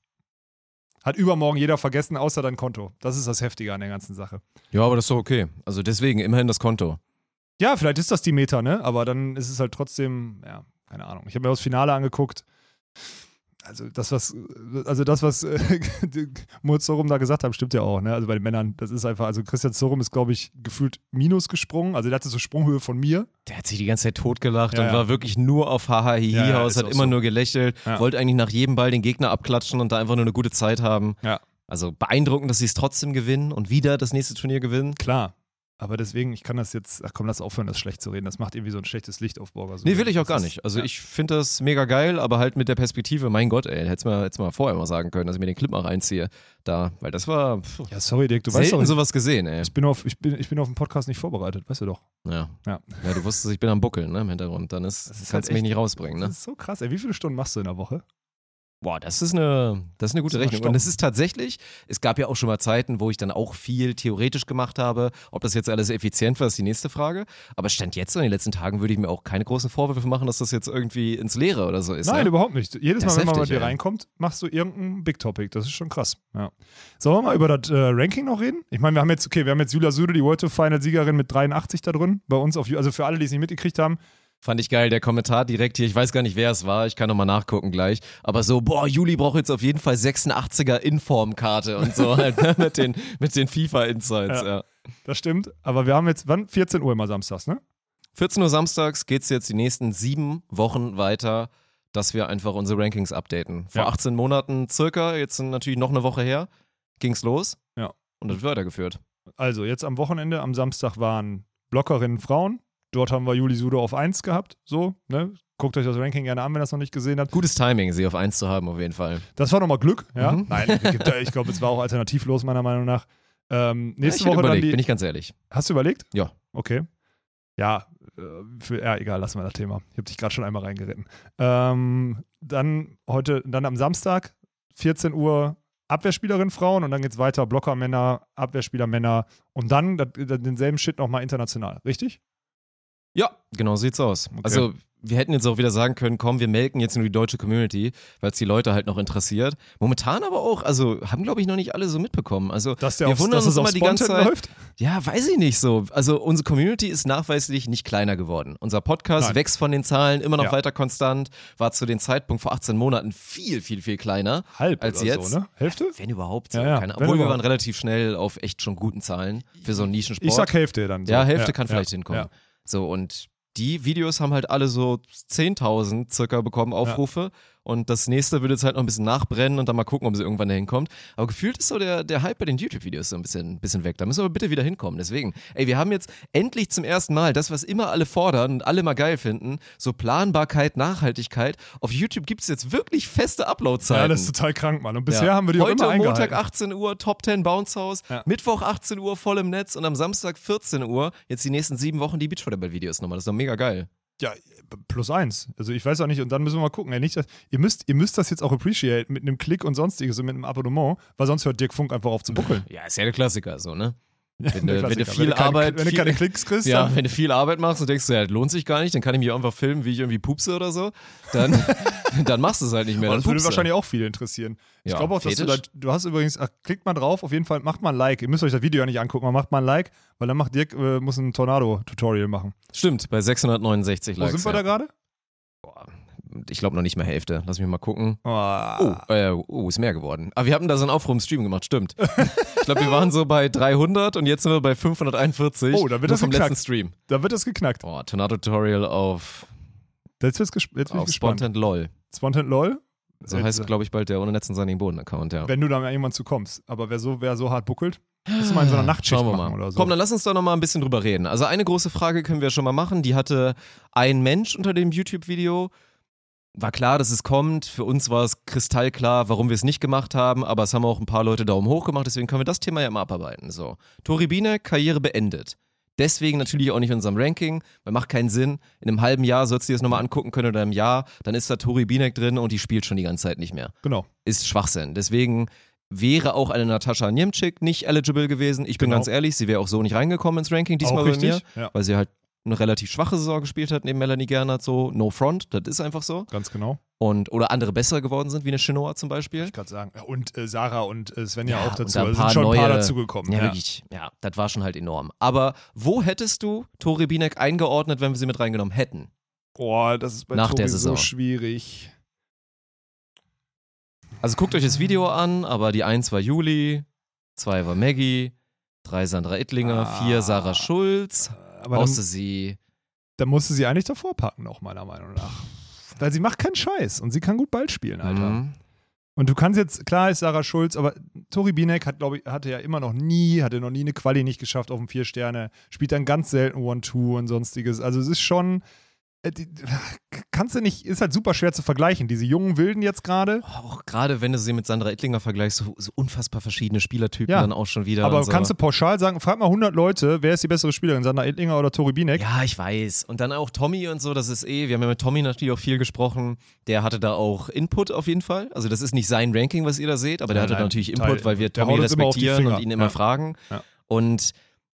Hat übermorgen jeder vergessen, außer dein Konto. Das ist das Heftige an der ganzen Sache. Ja, aber das ist doch okay. Also deswegen immerhin das Konto. Ja, vielleicht ist das die Meta, ne? Aber dann ist es halt trotzdem, ja, keine Ahnung. Ich habe mir das Finale angeguckt. Also das, was, also das, was äh, [LAUGHS] Moritz Sorum da gesagt hat, stimmt ja auch, ne? Also bei den Männern, das ist einfach, also Christian Sorum ist, glaube ich, gefühlt minus gesprungen. Also der hatte so Sprunghöhe von mir. Der hat sich die ganze Zeit totgelacht Ja, und ja. war wirklich nur auf haha hihi Ja, ja, aus, ist hat immer so. nur gelächelt, wollte eigentlich nach jedem Ball den Gegner abklatschen und da einfach nur eine gute Zeit haben. Ja. Also beeindruckend, dass sie es trotzdem gewinnen und wieder das nächste Turnier gewinnen. Klar. Aber deswegen, ich kann das jetzt, ach komm, lass aufhören, das schlecht zu reden. Das macht irgendwie so ein schlechtes Licht auf Borger. Nee, will ich auch Das gar ist- nicht. Also ja. ich finde das mega geil, aber halt mit der Perspektive, mein Gott, ey, hättest mal, hättest mal vorher mal sagen können, dass ich mir den Clip mal reinziehe. Da, weil das war pff, Ja, sorry, Dick, du weißt doch, sowas gesehen, ey. ich bin, auf, ich, bin, ich bin auf den Podcast nicht vorbereitet, weißt du doch. Ja. Ja. ja, du wusstest, ich bin am Buckeln, ne, im Hintergrund. Dann ist, Das ist kannst halt du mich nicht rausbringen, ne? Das ist so krass, ey. Wie viele Stunden machst du in der Woche? Boah, das ist eine, das ist eine gute Rechnung. Und es ist tatsächlich, es gab ja auch schon mal Zeiten, wo ich dann auch viel theoretisch gemacht habe. Ob das jetzt alles effizient war, ist die nächste Frage. Aber Stand jetzt in den letzten Tagen würde ich mir auch keine großen Vorwürfe machen, dass das jetzt irgendwie ins Leere oder so ist. Nein, ne? überhaupt nicht. Jedes Das Mal, wenn man bei heftig, dir reinkommt, machst du irgendein Big Topic. Das ist schon krass. Ja. Sollen wir mal über das äh, Ranking noch reden? Ich meine, wir haben jetzt, okay, wir haben jetzt Julia Süde, die World Tour Final Siegerin mit 83 da drin. Bei uns auf, also für alle, die es nicht mitgekriegt haben. Fand ich geil, der Kommentar direkt hier. Ich weiß gar nicht, wer es war. Ich kann nochmal nachgucken gleich. Aber so, boah, Juli braucht jetzt auf jeden Fall 86er Informkarte und so halt ne? mit den, mit den FIFA-Insights. Ja. Ja. Das stimmt. Aber wir haben jetzt, wann? 14 Uhr immer samstags, ne? 14 Uhr samstags geht's jetzt die nächsten sieben Wochen weiter, dass wir einfach unsere Rankings updaten. Vor Ja. 18 Monaten circa, jetzt sind natürlich noch eine Woche her, ging's los. Ja. Und das wird weitergeführt. Also, jetzt am Wochenende, am Samstag waren Blockerinnen Frauen. Dort haben wir Juli Sudo auf 1 gehabt. So, ne? Guckt euch das Ranking gerne an, wenn ihr das noch nicht gesehen habt. Gutes Timing, sie auf 1 zu haben, auf jeden Fall. Das war nochmal Glück, ja? Mhm. Nein, es ich glaube, es war auch alternativlos, meiner Meinung nach. Ähm, Ja, nächste ich hätte Woche dann überlegt, die. bin ich ganz ehrlich. Hast du überlegt? Ja. Okay. Ja, äh, für, ja, egal, lassen wir das Thema. Ich habe dich gerade schon einmal reingeritten. Ähm, dann heute, dann am Samstag, 14 Uhr Abwehrspielerin Frauen und dann geht's weiter Blocker Männer, Abwehrspieler Männer und dann das, denselben Shit nochmal international, richtig? Ja, genau sieht's aus. Okay. Also wir hätten jetzt auch wieder sagen können, komm, wir melken jetzt nur die deutsche Community, weil es die Leute halt noch interessiert. Momentan aber auch, also haben glaube ich noch nicht alle so mitbekommen. Also Dass der wir auf, wundern dass uns immer die ganze Zeit. läuft? Ja, weiß ich nicht so. Also unsere Community ist nachweislich nicht kleiner geworden. Unser Podcast Nein. wächst von den Zahlen immer noch Ja. weiter konstant, war zu dem Zeitpunkt vor 18 Monaten viel, viel, viel kleiner. Halb Als jetzt? so, ne? Hälfte? Wenn überhaupt. Ja, ja, Keine, obwohl wir waren relativ schnell auf echt schon guten Zahlen für so einen Nischensport. Ich sag Hälfte dann. So. Ja, Hälfte kann vielleicht ja, hinkommen. Ja. So, und die Videos haben halt alle so 10.000 circa bekommen Aufrufe. Und das nächste würde jetzt halt noch ein bisschen nachbrennen und dann mal gucken, ob sie irgendwann dahin kommt. Aber gefühlt ist so der, der Hype bei den YouTube-Videos so ein bisschen, bisschen weg. Da müssen wir bitte wieder hinkommen. Deswegen, ey, wir haben jetzt endlich zum ersten Mal das, was immer alle fordern und alle mal geil finden, so Planbarkeit, Nachhaltigkeit. Auf YouTube gibt es jetzt wirklich feste Upload-Zeiten. ja, das ist total krank, Mann. Und bisher Ja. haben wir die auch Heute immer eingehalten. Montag 18 Uhr, Top 10 Bounce House. Ja. Mittwoch 18 Uhr voll im Netz und am Samstag 14 Uhr jetzt die nächsten sieben Wochen die Beachvolleyball-Videos nochmal. Das ist doch mega geil. Ja, plus eins. Also ich weiß auch nicht, und dann müssen wir mal gucken. Ey, nicht, ihr, müsst, ihr müsst das jetzt auch appreciate mit einem Klick und sonstiges und mit einem Abonnement, weil sonst hört Dirk Funk einfach auf zu buckeln. Ja, ist ja der Klassiker so, ne? Wenn, du, wenn du viel keine, Arbeit. Wenn du keine Klicks kriegst, ja, dann, wenn du viel Arbeit machst und denkst, ja, das lohnt sich gar nicht, dann kann ich mich auch einfach filmen, wie ich irgendwie pupse oder so, dann, [LAUGHS] dann machst du es halt nicht mehr. Das würde wahrscheinlich auch viele interessieren. Ich Ja, glaube auch, dass du da, du hast übrigens, ach, klickt mal drauf, auf jeden Fall, macht mal ein Like. Ihr müsst euch das Video ja nicht angucken, aber macht mal ein Like, weil dann macht Dirk, äh, muss ein Tornado-Tutorial machen. Stimmt, bei 669 Wo Likes. sind wir ja. da gerade? Ich glaube noch nicht mehr Hälfte. Lass mich mal gucken. Oh, Oh, äh, oh, ist mehr geworden. Aber wir hatten da so einen Aufruf im Stream gemacht, stimmt. [LAUGHS] ich glaube, wir waren so bei 300 und jetzt sind wir bei 541. Oh, da wird das vom geknackt. letzten Stream. da wird das geknackt. Oh, Tornado-Tutorial auf, Jetzt, wird's gesp jetzt auf gespannt. Spontan LOL. Spontan LOL? So Jetzt, heißt, glaube ich, bald der ohne Netz und sandigen Boden-Account, ja. Wenn du da mal irgendwann zu kommst. Aber wer so, wer so hart buckelt, musst du mal in so einer Nachtschicht Schauen wir machen mal. oder so. Komm, dann lass uns doch noch mal ein bisschen drüber reden. Also eine große Frage können wir schon mal machen. Die hatte ein Mensch unter dem YouTube-Video. War klar, dass es kommt. Für uns war es kristallklar, warum wir es nicht gemacht haben. Aber es haben auch ein paar Leute Daumen hoch gemacht. Deswegen können wir das Thema ja mal abarbeiten. So, Tori Biene, Karriere beendet. Deswegen natürlich auch nicht in unserem Ranking, weil macht keinen Sinn. In einem halben Jahr sollst du dir das nochmal angucken können oder im Jahr, dann ist da Tori Binek drin und die spielt schon die ganze Zeit nicht mehr genau. ist Schwachsinn. Deswegen wäre auch eine Natascha Niemczyk nicht eligible gewesen. Ich bin Genau. ganz ehrlich, sie wäre auch so nicht reingekommen ins Ranking diesmal Auch bei mir, Ja, weil sie halt eine relativ schwache Saison gespielt hat neben Melanie Gernert, so no front, das ist einfach so. ganz genau. Und, oder andere besser geworden sind, wie eine Shinoa zum Beispiel. Ich gerade sagen. Ja, Und äh, Sarah und äh, Svenja Ja, auch dazu. ein Also sind schon ein paar neue- dazugekommen. Ja, Ja, wirklich, ja, das war schon halt enorm. Aber wo hättest du Tori Binek eingeordnet, wenn wir sie mit reingenommen hätten? Boah, das ist bei Nach Tobi der so schwierig. Also guckt euch das Video an, aber die 1 war Juli, 2 war Maggie, 3 Sandra Ittlinger, 4 Sarah Schulz, Aber außer dann, sie. dann musste sie eigentlich davor packen, noch meiner Meinung nach. Weil sie macht keinen Scheiß und sie kann gut Ball spielen, Alter. Mhm. Und du kannst jetzt, klar ist Sarah Schulz, aber Tori Binek hat, glaube ich, hatte ja immer noch nie, hatte noch nie eine Quali nicht geschafft auf dem Vier Sterne, spielt dann ganz selten One-Two und sonstiges. Also es ist schon, [LAUGHS] kannst du nicht, ist halt super schwer zu vergleichen. Diese jungen Wilden jetzt gerade. Auch gerade wenn du sie mit Sandra Ittlinger vergleichst, so, so unfassbar verschiedene Spielertypen Ja. dann auch schon wieder. Aber so. kannst du pauschal sagen, frag mal 100 Leute, wer ist die bessere Spielerin, Sandra Ettlinger oder Tori Binek? Ja, ich weiß. Und dann auch Tommy und so, das ist eh, wir haben ja mit Tommy natürlich auch viel gesprochen. Der hatte da auch Input auf jeden Fall. Also das ist nicht sein Ranking, was ihr da seht, aber der hatte nein, natürlich Teil- Input, weil wir Tommy respektieren und ihn immer Ja. fragen. Und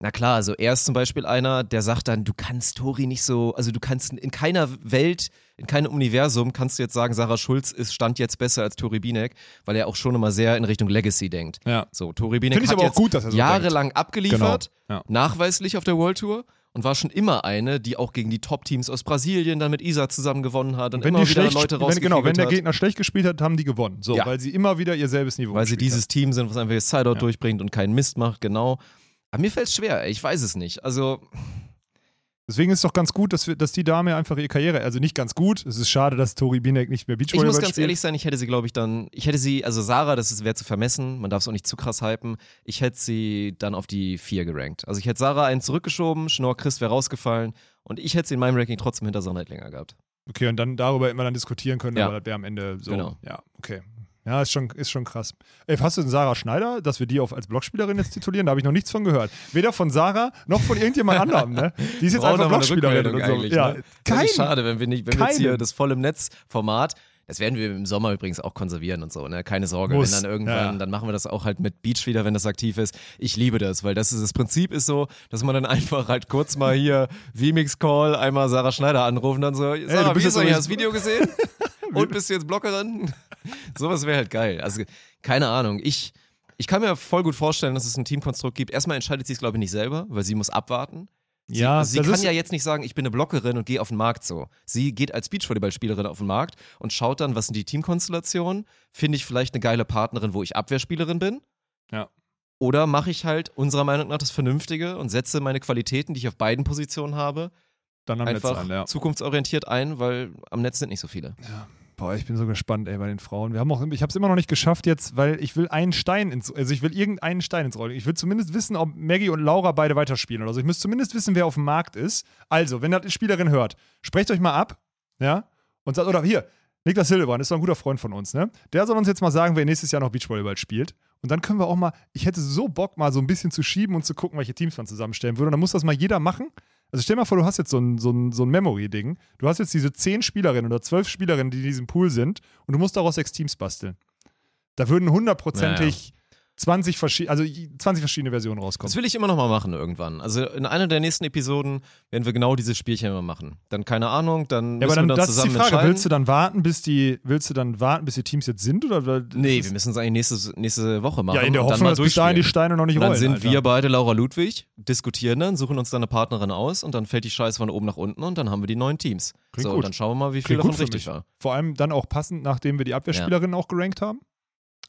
na klar, also er ist zum Beispiel einer, der sagt dann, du kannst Tori nicht so, also du kannst in keiner Welt, in keinem Universum kannst du jetzt sagen, Sarah Schulz ist stand jetzt besser als Tori Binek, weil er auch schon immer sehr in Richtung Legacy denkt. Ja. So, Tori Binek Finde ich hat aber auch jetzt gut, dass er so jahrelang abgeliefert, Genau. Ja. nachweislich auf der World Tour und war schon immer eine, die auch gegen die Top-Teams aus Brasilien dann mit Isa zusammen gewonnen hat und Wenn immer wieder Leute wenn, genau, wenn der hat, Gegner schlecht gespielt hat, haben die gewonnen. So, Ja. weil sie immer wieder ihr selbes Niveau weil sie dieses Team sind, was einfach das Sideout durchbringt und keinen Mist macht, genau. Aber mir fällt es schwer, ey, ich weiß es nicht. Also, Deswegen ist es doch ganz gut, dass, wir, dass die Dame einfach ihre Karriere, also nicht ganz gut, es ist schade, dass Tori Binek nicht mehr ich Beachvolleyball muss ganz spielt. ehrlich sein, ich hätte sie, glaube ich, dann, ich hätte sie, also Sarah, das wäre zu vermessen, man darf es auch nicht zu krass hypen, ich hätte sie dann auf die 4 gerankt. Also ich hätte Sarah einen zurückgeschoben, Schnorr Christ wäre rausgefallen und ich hätte sie in meinem Ranking trotzdem hinter Sandra länger gehabt. Okay, und dann darüber immer dann diskutieren können, Ja. aber das wäre am Ende so. Genau. Ja, okay. Ja, ist schon, ist schon krass. Ey, hast du denn Sarah Schneider, dass wir die auf, als Blockspielerin jetzt titulieren? Da habe ich noch nichts von gehört. Weder von Sarah noch von irgendjemand [LAUGHS] anderem, ne? Die ist jetzt Brauchen einfach Blockspielerin und so. Ja, ne? kein, ist schade, wenn wir nicht, wenn wir jetzt hier das voll im Netz-Format, das werden wir im Sommer übrigens auch konservieren und so, ne? Keine Sorge, Muss. wenn dann irgendwann, Ja, dann machen wir das auch halt mit Beach wieder, wenn das aktiv ist. Ich liebe das, weil das ist, das Prinzip ist so, dass man dann einfach halt kurz mal hier VMix-Call, einmal Sarah Schneider anrufen, dann so, Sarah, du bist wie du übrigens- das Video gesehen? [LAUGHS] und bist du jetzt Blockerin? [LAUGHS] Sowas wäre halt geil. Also, keine Ahnung, ich, ich kann mir voll gut vorstellen, dass es ein Teamkonstrukt gibt. Erstmal entscheidet sie es, glaube ich, nicht selber, weil sie muss abwarten. Sie, Ja, sie kann ja jetzt nicht sagen, ich bin eine Blockerin und gehe auf den Markt so. Sie geht als Beachvolleyballspielerin auf den Markt und schaut dann, was sind die Teamkonstellationen. Finde ich vielleicht eine geile Partnerin, wo ich Abwehrspielerin bin? Ja. Oder mache ich halt unserer Meinung nach das Vernünftige und setze meine Qualitäten, die ich auf beiden Positionen habe, dann am Netz einfach an, ja. zukunftsorientiert ein, weil am Netz sind nicht so viele. Boah, ich bin so gespannt, ey, bei den Frauen. Wir haben auch, ich habe es immer noch nicht geschafft jetzt, weil ich will einen Stein ins, also ich will irgendeinen Stein ins Rollen. Ich will zumindest wissen, ob Maggie und Laura beide weiterspielen oder so. Ich muss zumindest wissen, wer auf dem Markt ist. Also, wenn das Spielerin hört, sprecht euch mal ab, ja, und sagt, oder hier, Niklas Hildebrand ist doch ein guter Freund von uns, ne? Der soll uns jetzt mal sagen, wer nächstes Jahr noch Beachvolleyball spielt. Und dann können wir auch mal, ich hätte so Bock, mal so ein bisschen zu schieben und zu gucken, welche Teams man zusammenstellen würde. Und dann muss das mal jeder machen. Also stell mal vor, du hast jetzt so ein, so ein, so ein Memory-Ding. Du hast jetzt diese zehn Spielerinnen oder zwölf Spielerinnen, die in diesem Pool sind, und du musst daraus sechs Teams basteln. Da würden hundertprozentig 20, verschi also 20 verschiedene Versionen rauskommen. Das will ich immer noch mal machen irgendwann. Also in einer der nächsten Episoden werden wir genau dieses Spielchen immer machen. Dann keine Ahnung, dann Ja, aber müssen dann, wir das ist die zusammen Frage. Willst du dann warten, bis die, willst du dann warten, bis die Teams jetzt sind? Oder, nee, wir müssen es eigentlich nächste, nächste Woche machen. Ja, in der Hoffnung, mal dass bis dahin die. Steine noch nicht Und dann rollen. sind Alter. wir beide Laura Ludwig, diskutieren dann, suchen uns dann eine Partnerin aus und dann fällt die Scheiße von oben nach unten und dann haben wir die neuen Teams. Klingt so, gut. dann schauen wir mal, wie viel Klingt davon richtig war. Vor allem dann auch passend, nachdem wir die Abwehrspielerinnen auch gerankt haben.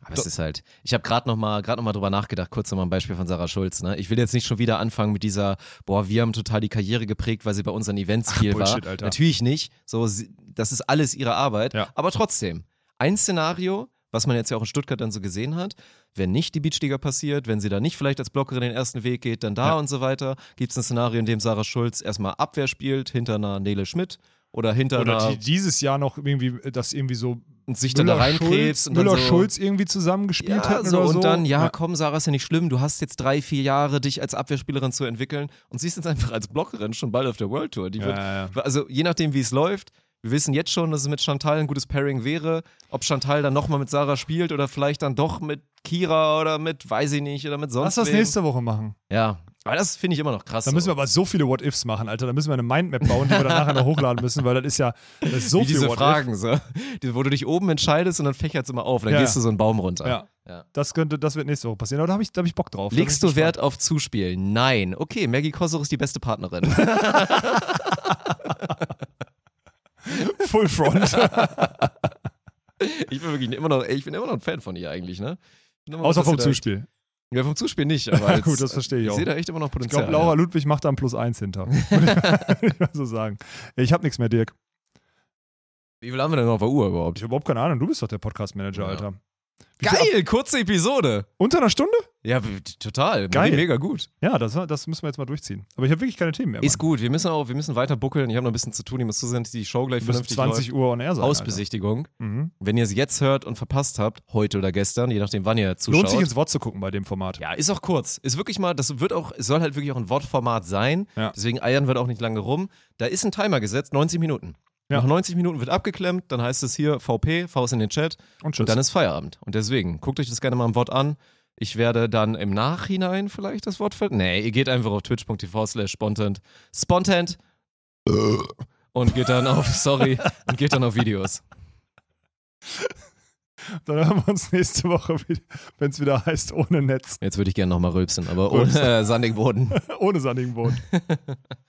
Aber es ist halt, ich habe gerade noch mal, gerade noch mal drüber nachgedacht, kurz nochmal ein Beispiel von Sarah Schulz. Ne? Ich will jetzt nicht schon wieder anfangen mit dieser, boah, wir haben total die Karriere geprägt, weil sie bei unseren Events viel Bullshit, war. Alter. Natürlich nicht. So, sie, das ist alles ihre Arbeit. Ja. Aber trotzdem, ein Szenario, was man jetzt ja auch in Stuttgart dann so gesehen hat, wenn nicht die Beachliga passiert, wenn sie da nicht vielleicht als Blockerin den ersten Weg geht, dann da Ja. und so weiter, gibt es ein Szenario, in dem Sarah Schulz erstmal Abwehr spielt, hinter einer Nele Schmidt oder hinter Oder einer die dieses Jahr noch irgendwie, das irgendwie so und sich dann da reinkrebst und dann so, Müller-Schulz irgendwie zusammengespielt ja, hatten so, oder so. Und dann, ja, komm, Sarah, ist ja nicht schlimm. Du hast jetzt drei, vier Jahre, dich als Abwehrspielerin zu entwickeln und siehst jetzt einfach als Blockerin schon bald auf der World Tour. Die Ja, wird, ja, Also je nachdem, wie es läuft. Wir wissen jetzt schon, dass es mit Chantal ein gutes Pairing wäre. Ob Chantal dann nochmal mit Sarah spielt oder vielleicht dann doch mit Kira oder mit, weiß ich nicht, oder mit sonst Lass das nächste Woche machen. Ja, aber das finde ich immer noch krass. Da müssen wir aber so viele What-Ifs machen, Alter. Da müssen wir eine Mindmap bauen, die wir dann nachher noch hochladen müssen, weil das ist ja das ist so Wie viel diese What-If. Fragen, so. Die, wo du dich oben entscheidest und dann fächert es immer auf. Dann Ja. gehst du so einen Baum runter. Ja. Ja. Das könnte, das wird nächste Woche passieren. Aber da habe ich, da hab ich Bock drauf. Legst du Wert auf Zuspiel? Nein. Okay, Maggie Kossor ist die beste Partnerin. [LAUGHS] Full Front. [LAUGHS] Ich bin wirklich immer noch, ich bin immer noch ein Fan von ihr eigentlich, ne? Außer vom Zuspiel. Ja, vom Zuspiel nicht, aber [LAUGHS] als, Gut, das verstehe ich ich auch. sehe da echt immer noch Ich Potenzial. glaube, Laura ja. Ludwig macht da ein Plus eins hinter. Würde [LAUGHS] [LAUGHS] ich mal so sagen. Ich habe nichts mehr, Dirk. Wie viel haben wir denn noch auf der Uhr überhaupt? Ich habe überhaupt keine Ahnung. Du bist doch der Podcast-Manager, Ja. Alter. Wie Geil, kurze Episode. Unter einer Stunde? Ja, total. Geil. Mega gut. Ja, das, das müssen wir jetzt mal durchziehen. Aber ich habe wirklich keine Themen mehr. Ist Mann. gut. Wir müssen auch, wir müssen weiter buckeln. Ich habe noch ein bisschen zu tun. Ich muss zusehen, dass die Show gleich Bis vernünftig 20 läuft. Uhr on air sein. Hausbesichtigung. Alter. Mhm. Wenn ihr es jetzt hört und verpasst habt, heute oder gestern, je nachdem, wann ihr zuschaut. Lohnt sich ins Wort zu gucken bei dem Format. ja, ist auch kurz. Ist wirklich mal, das wird auch, es soll halt wirklich auch ein Wortformat sein. Ja. Deswegen eiern wird auch nicht lange rum. Da ist ein Timer gesetzt, 90 Minuten. Ja. Nach 90 Minuten wird abgeklemmt, dann heißt es hier VP, Faust in den Chat Und tschüss. dann ist Feierabend. Und deswegen, guckt euch das gerne mal im Wort an. Ich werde dann im Nachhinein vielleicht das Wort ver... Nee, ihr geht einfach auf twitch.tv slash spontant. Spontant. Und geht dann auf, sorry, [LAUGHS] und geht dann auf Videos. Dann hören wir uns nächste Woche, wenn es wieder heißt, ohne Netz, Jetzt würde ich gerne nochmal rülpsen, aber [LAUGHS] ohne äh, sandigen Boden. ohne sandigen Boden. [LAUGHS]